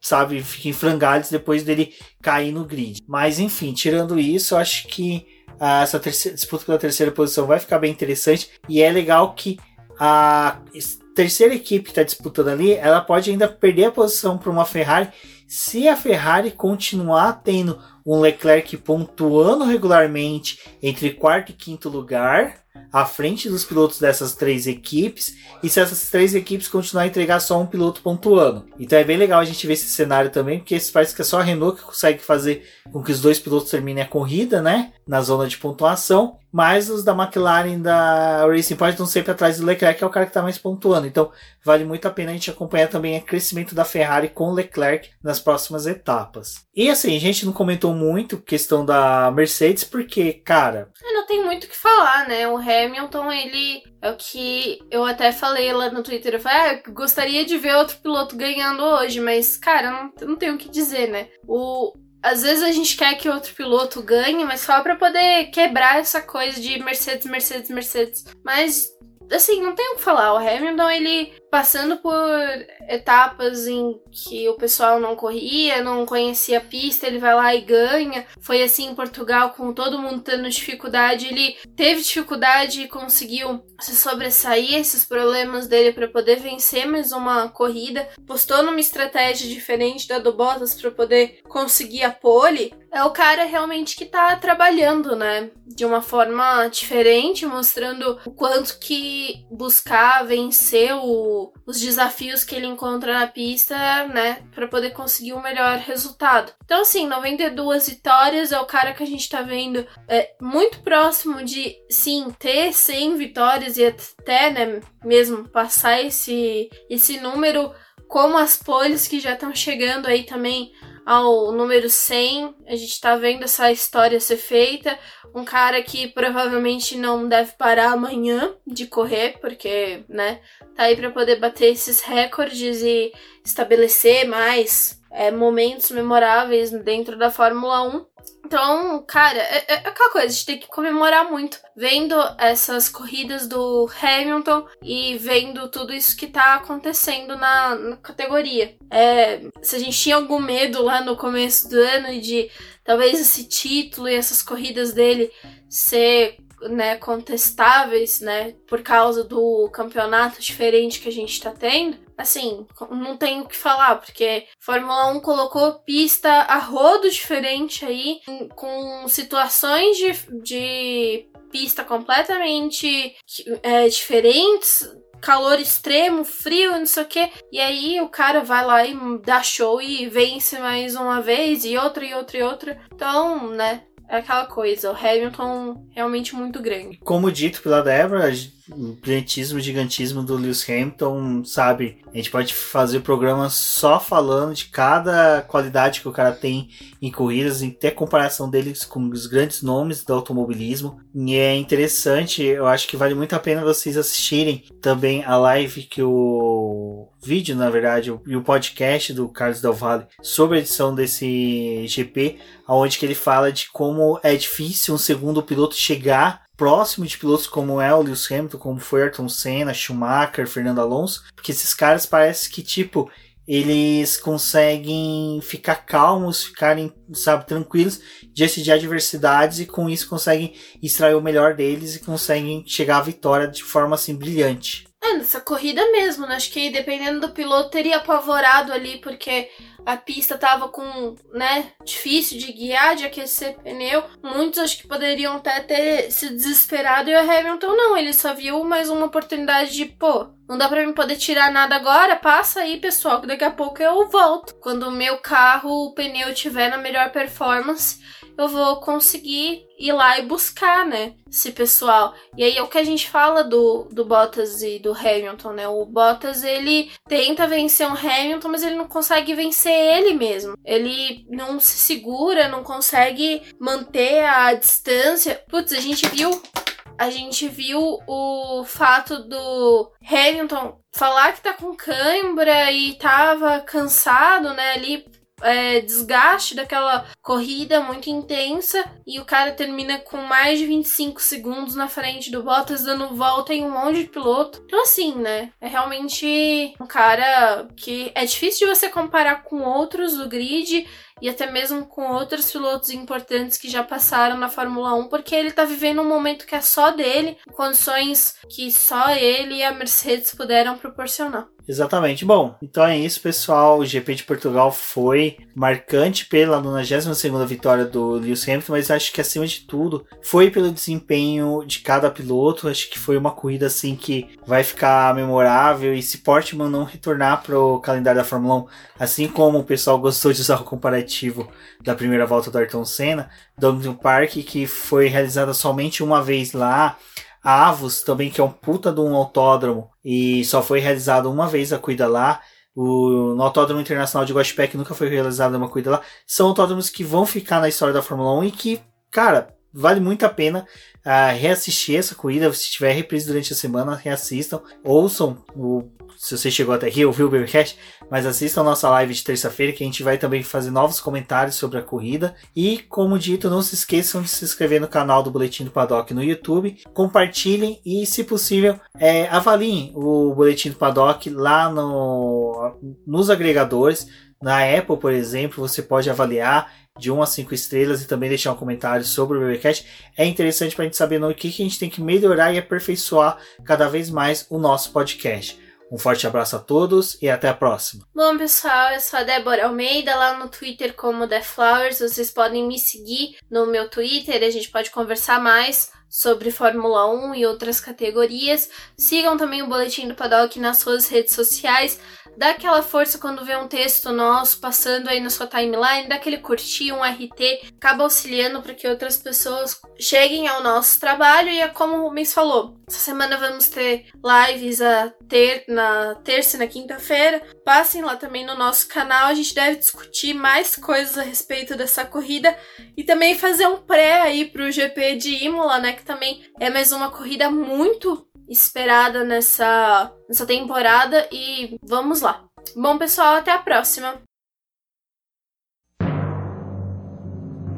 sabe, fica em frangalhos depois dele cair no grid. Mas, enfim, tirando isso, acho que ah, essa terceira, disputa pela terceira posição vai ficar bem interessante. E é legal que a terceira equipe que está disputando ali, ela pode ainda perder a posição para uma Ferrari se a Ferrari continuar tendo um Leclerc pontuando regularmente entre quarto e quinto lugar, à frente dos pilotos dessas três equipes, e se essas três equipes continuarem a entregar só um piloto pontuando. Então é bem legal a gente ver esse cenário também, porque parece que é só a Renault que consegue fazer com que os dois pilotos terminem a corrida, né? Na zona de pontuação mas os da McLaren da Racing Point estão sempre atrás do Leclerc, que é o cara que está mais pontuando. Então, vale muito a pena a gente acompanhar também o crescimento da Ferrari com o Leclerc nas próximas etapas. E assim, a gente não comentou muito questão da Mercedes, porque, cara. Não tem muito o que falar, né? O Hamilton, ele é o que eu até falei lá no Twitter. Eu falei, ah, gostaria de ver outro piloto ganhando hoje, mas, cara, não, não tenho o que dizer, né? O, às vezes a gente quer que outro piloto ganhe, mas só para poder quebrar essa coisa de Mercedes, Mercedes, Mercedes. Mas assim, não tem o que falar. O Hamilton, ele passando por etapas em que o pessoal não corria, não conhecia a pista, ele vai lá e ganha. Foi assim em Portugal, com todo mundo tendo dificuldade. Ele teve dificuldade e conseguiu se sobressair esses problemas dele para poder vencer mais uma corrida. Postou numa estratégia diferente da do Bottas para poder conseguir a pole. É o cara realmente que tá trabalhando, né? De uma forma diferente, mostrando o quanto que buscar vencer o os desafios que ele encontra na pista, né, para poder conseguir um melhor resultado. Então, assim, 92 vitórias é o cara que a gente tá vendo é, muito próximo de, sim, ter 100 vitórias e até, né, mesmo passar esse, esse número, como as poles que já estão chegando aí também ao número 100. A gente tá vendo essa história ser feita. Um cara que provavelmente não deve parar amanhã de correr, porque, né, tá aí para poder bater esses recordes e estabelecer mais é, momentos memoráveis dentro da Fórmula 1. Então, cara, é, é, aquela coisa, a gente tem que comemorar muito. Vendo essas corridas do Hamilton e vendo tudo isso que tá acontecendo na, na categoria. É, se a gente tinha algum medo lá no começo do ano de talvez esse título e essas corridas dele ser né, contestáveis, né, por causa do campeonato diferente que a gente tá tendo, assim, não tenho o que falar, porque Fórmula 1 colocou pista a rodo diferente aí, com situações de, de pista completamente é, diferentes, calor extremo, frio, não sei o que. E aí o cara vai lá e dá show e vence mais uma vez, e outra, e outra, e outra. Então, né, é aquela coisa, o Hamilton realmente muito grande. Como dito pela Débora, o brilhantismo, gigantismo do Lewis Hamilton, sabe? A gente pode fazer o programa só falando de cada qualidade que o cara tem em corridas, em ter comparação deles com os grandes nomes do automobilismo. E é interessante, eu acho que vale muito a pena vocês assistirem também a live que o vídeo, na verdade, e o podcast do Carlos Del Valle sobre a edição desse GP, onde que ele fala de como é difícil um segundo piloto chegar próximo de pilotos como é o Lewis Hamilton, como foi Ayrton Senna, Schumacher, Fernando Alonso, porque esses caras parece que tipo eles conseguem ficar calmos, ficarem, sabe, tranquilos diante de adversidades e com isso conseguem extrair o melhor deles e conseguem chegar à vitória de forma assim brilhante. É, nessa corrida mesmo, né? Acho que dependendo do piloto teria apavorado ali, porque a pista tava com, né, difícil de guiar, de aquecer pneu. Muitos acho que poderiam até ter se desesperado e o Hamilton não, ele só viu mais uma oportunidade de, pô, não dá pra mim poder tirar nada agora, passa aí, pessoal, que daqui a pouco eu volto. Quando o meu carro, o pneu tiver na melhor performance, eu vou conseguir ir lá e buscar, né, esse pessoal. E aí é o que a gente fala do, do Bottas e do Hamilton, né? O Bottas, ele tenta vencer um Hamilton, mas ele não consegue vencer ele mesmo. Ele não se segura, não consegue manter a distância. Putz, a gente viu a gente viu o fato do Hamilton falar que tá com cãibra e tava cansado, né, ali é, desgaste daquela corrida muito intensa e o cara termina com mais de 25 segundos na frente do Bottas, dando volta em um monte de piloto. Então, assim, né? É realmente um cara que é difícil de você comparar com outros do grid e até mesmo com outros pilotos importantes que já passaram na Fórmula 1, porque ele tá vivendo um momento que é só dele, condições que só ele e a Mercedes puderam proporcionar. Exatamente. Bom, então é isso, pessoal. O GP de Portugal foi marcante pela 92 vitória do Lewis Hamilton, mas acho que acima de tudo foi pelo desempenho de cada piloto. Acho que foi uma corrida assim que vai ficar memorável. E se Portman não retornar para o calendário da Fórmula 1, assim como o pessoal gostou de usar o comparativo da primeira volta do Ayrton Senna, Donington Park, que foi realizada somente uma vez lá a Avos também, que é um puta de um autódromo e só foi realizado uma vez a cuida lá. O, no Autódromo Internacional de Guaxupé, nunca foi realizada uma cuida lá. São autódromos que vão ficar na história da Fórmula 1 e que, cara, vale muito a pena uh, reassistir essa corrida. Se tiver reprise durante a semana, reassistam. Ouçam o se você chegou até aqui, ouviu o Babycast, mas assista a nossa live de terça-feira que a gente vai também fazer novos comentários sobre a corrida. E, como dito, não se esqueçam de se inscrever no canal do Boletim do Paddock no YouTube, compartilhem e, se possível, é, avaliem o Boletim do Paddock lá no, nos agregadores. Na Apple, por exemplo, você pode avaliar de 1 a 5 estrelas e também deixar um comentário sobre o BBcast. É interessante para a gente saber no que, que a gente tem que melhorar e aperfeiçoar cada vez mais o nosso podcast. Um forte abraço a todos e até a próxima. Bom, pessoal, eu sou a Débora Almeida, lá no Twitter como The Flowers. Vocês podem me seguir no meu Twitter, a gente pode conversar mais sobre Fórmula 1 e outras categorias. Sigam também o Boletim do Paddock nas suas redes sociais. Dá aquela força quando vê um texto nosso passando aí na sua timeline, dá aquele curtir, um RT, acaba auxiliando para que outras pessoas cheguem ao nosso trabalho. E é como o Rubens falou, essa semana vamos ter lives a ter na terça e na quinta-feira. Passem lá também no nosso canal, a gente deve discutir mais coisas a respeito dessa corrida e também fazer um pré aí pro GP de Imola, né? Que também é mais uma corrida muito esperada nessa, nessa temporada e vamos lá. Bom, pessoal, até a próxima.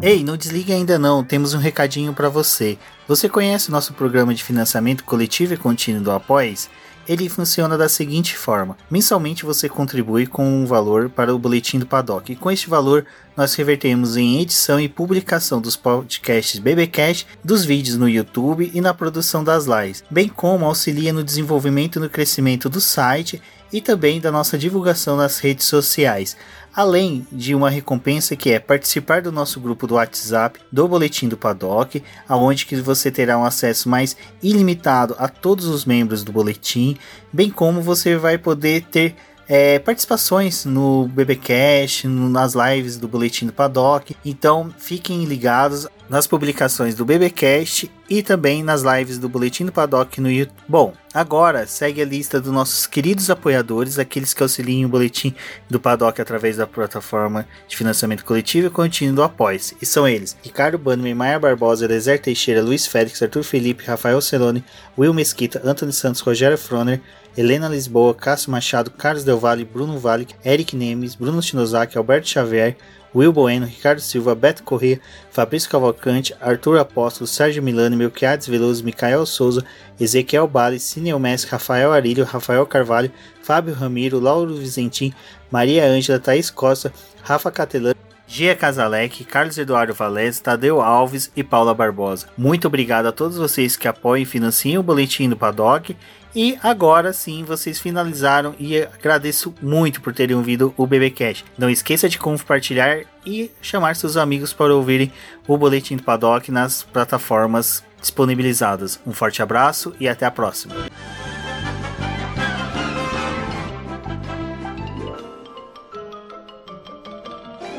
Ei, não desligue ainda não, temos um recadinho para você. Você conhece o nosso programa de financiamento coletivo e contínuo do Apoies? Ele funciona da seguinte forma: mensalmente você contribui com um valor para o boletim do Paddock, e com este valor nós revertemos em edição e publicação dos podcasts BBcast, dos vídeos no YouTube e na produção das lives, bem como auxilia no desenvolvimento e no crescimento do site e também da nossa divulgação nas redes sociais além de uma recompensa que é participar do nosso grupo do WhatsApp do Boletim do Paddock, aonde que você terá um acesso mais ilimitado a todos os membros do boletim, bem como você vai poder ter é, participações no BBcast, nas lives do Boletim do Paddock. Então fiquem ligados. Nas publicações do BBcast e também nas lives do Boletim do Paddock no YouTube. Bom, agora segue a lista dos nossos queridos apoiadores, aqueles que auxiliam o Boletim do Paddock através da plataforma de financiamento coletivo e contínuo do Apoies. E são eles: Ricardo Bannerman, Maia Barbosa, Elezer Teixeira, Luiz Félix, Arthur Felipe, Rafael Celone, Will Mesquita, Antônio Santos, Rogério Froner, Helena Lisboa, Cássio Machado, Carlos Del Valle, Bruno Vale, Eric Nemes, Bruno Shinozaki, Alberto Xavier, Will Bueno, Ricardo Silva, Beto Corrêa, Fabrício Cavalcante, Arthur Apóstolo, Sérgio Milani, Melquiades Veloso, Micael Souza, Ezequiel Bale, Cineu Messi, Rafael Arilho, Rafael Carvalho, Fábio Ramiro, Lauro Vizentim, Maria Ângela, Thaís Costa, Rafa Catelã, Gia Casalec, Carlos Eduardo Valés, Tadeu Alves e Paula Barbosa. Muito obrigado a todos vocês que apoiam e financiam o Boletim do Paddock e agora sim vocês finalizaram e agradeço muito por terem ouvido o BBcast. Não esqueça de compartilhar e chamar seus amigos para ouvirem o Boletim do Paddock nas plataformas disponibilizadas. Um forte abraço e até a próxima.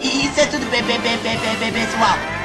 Isso é tudo bem, bem, bem, pessoal.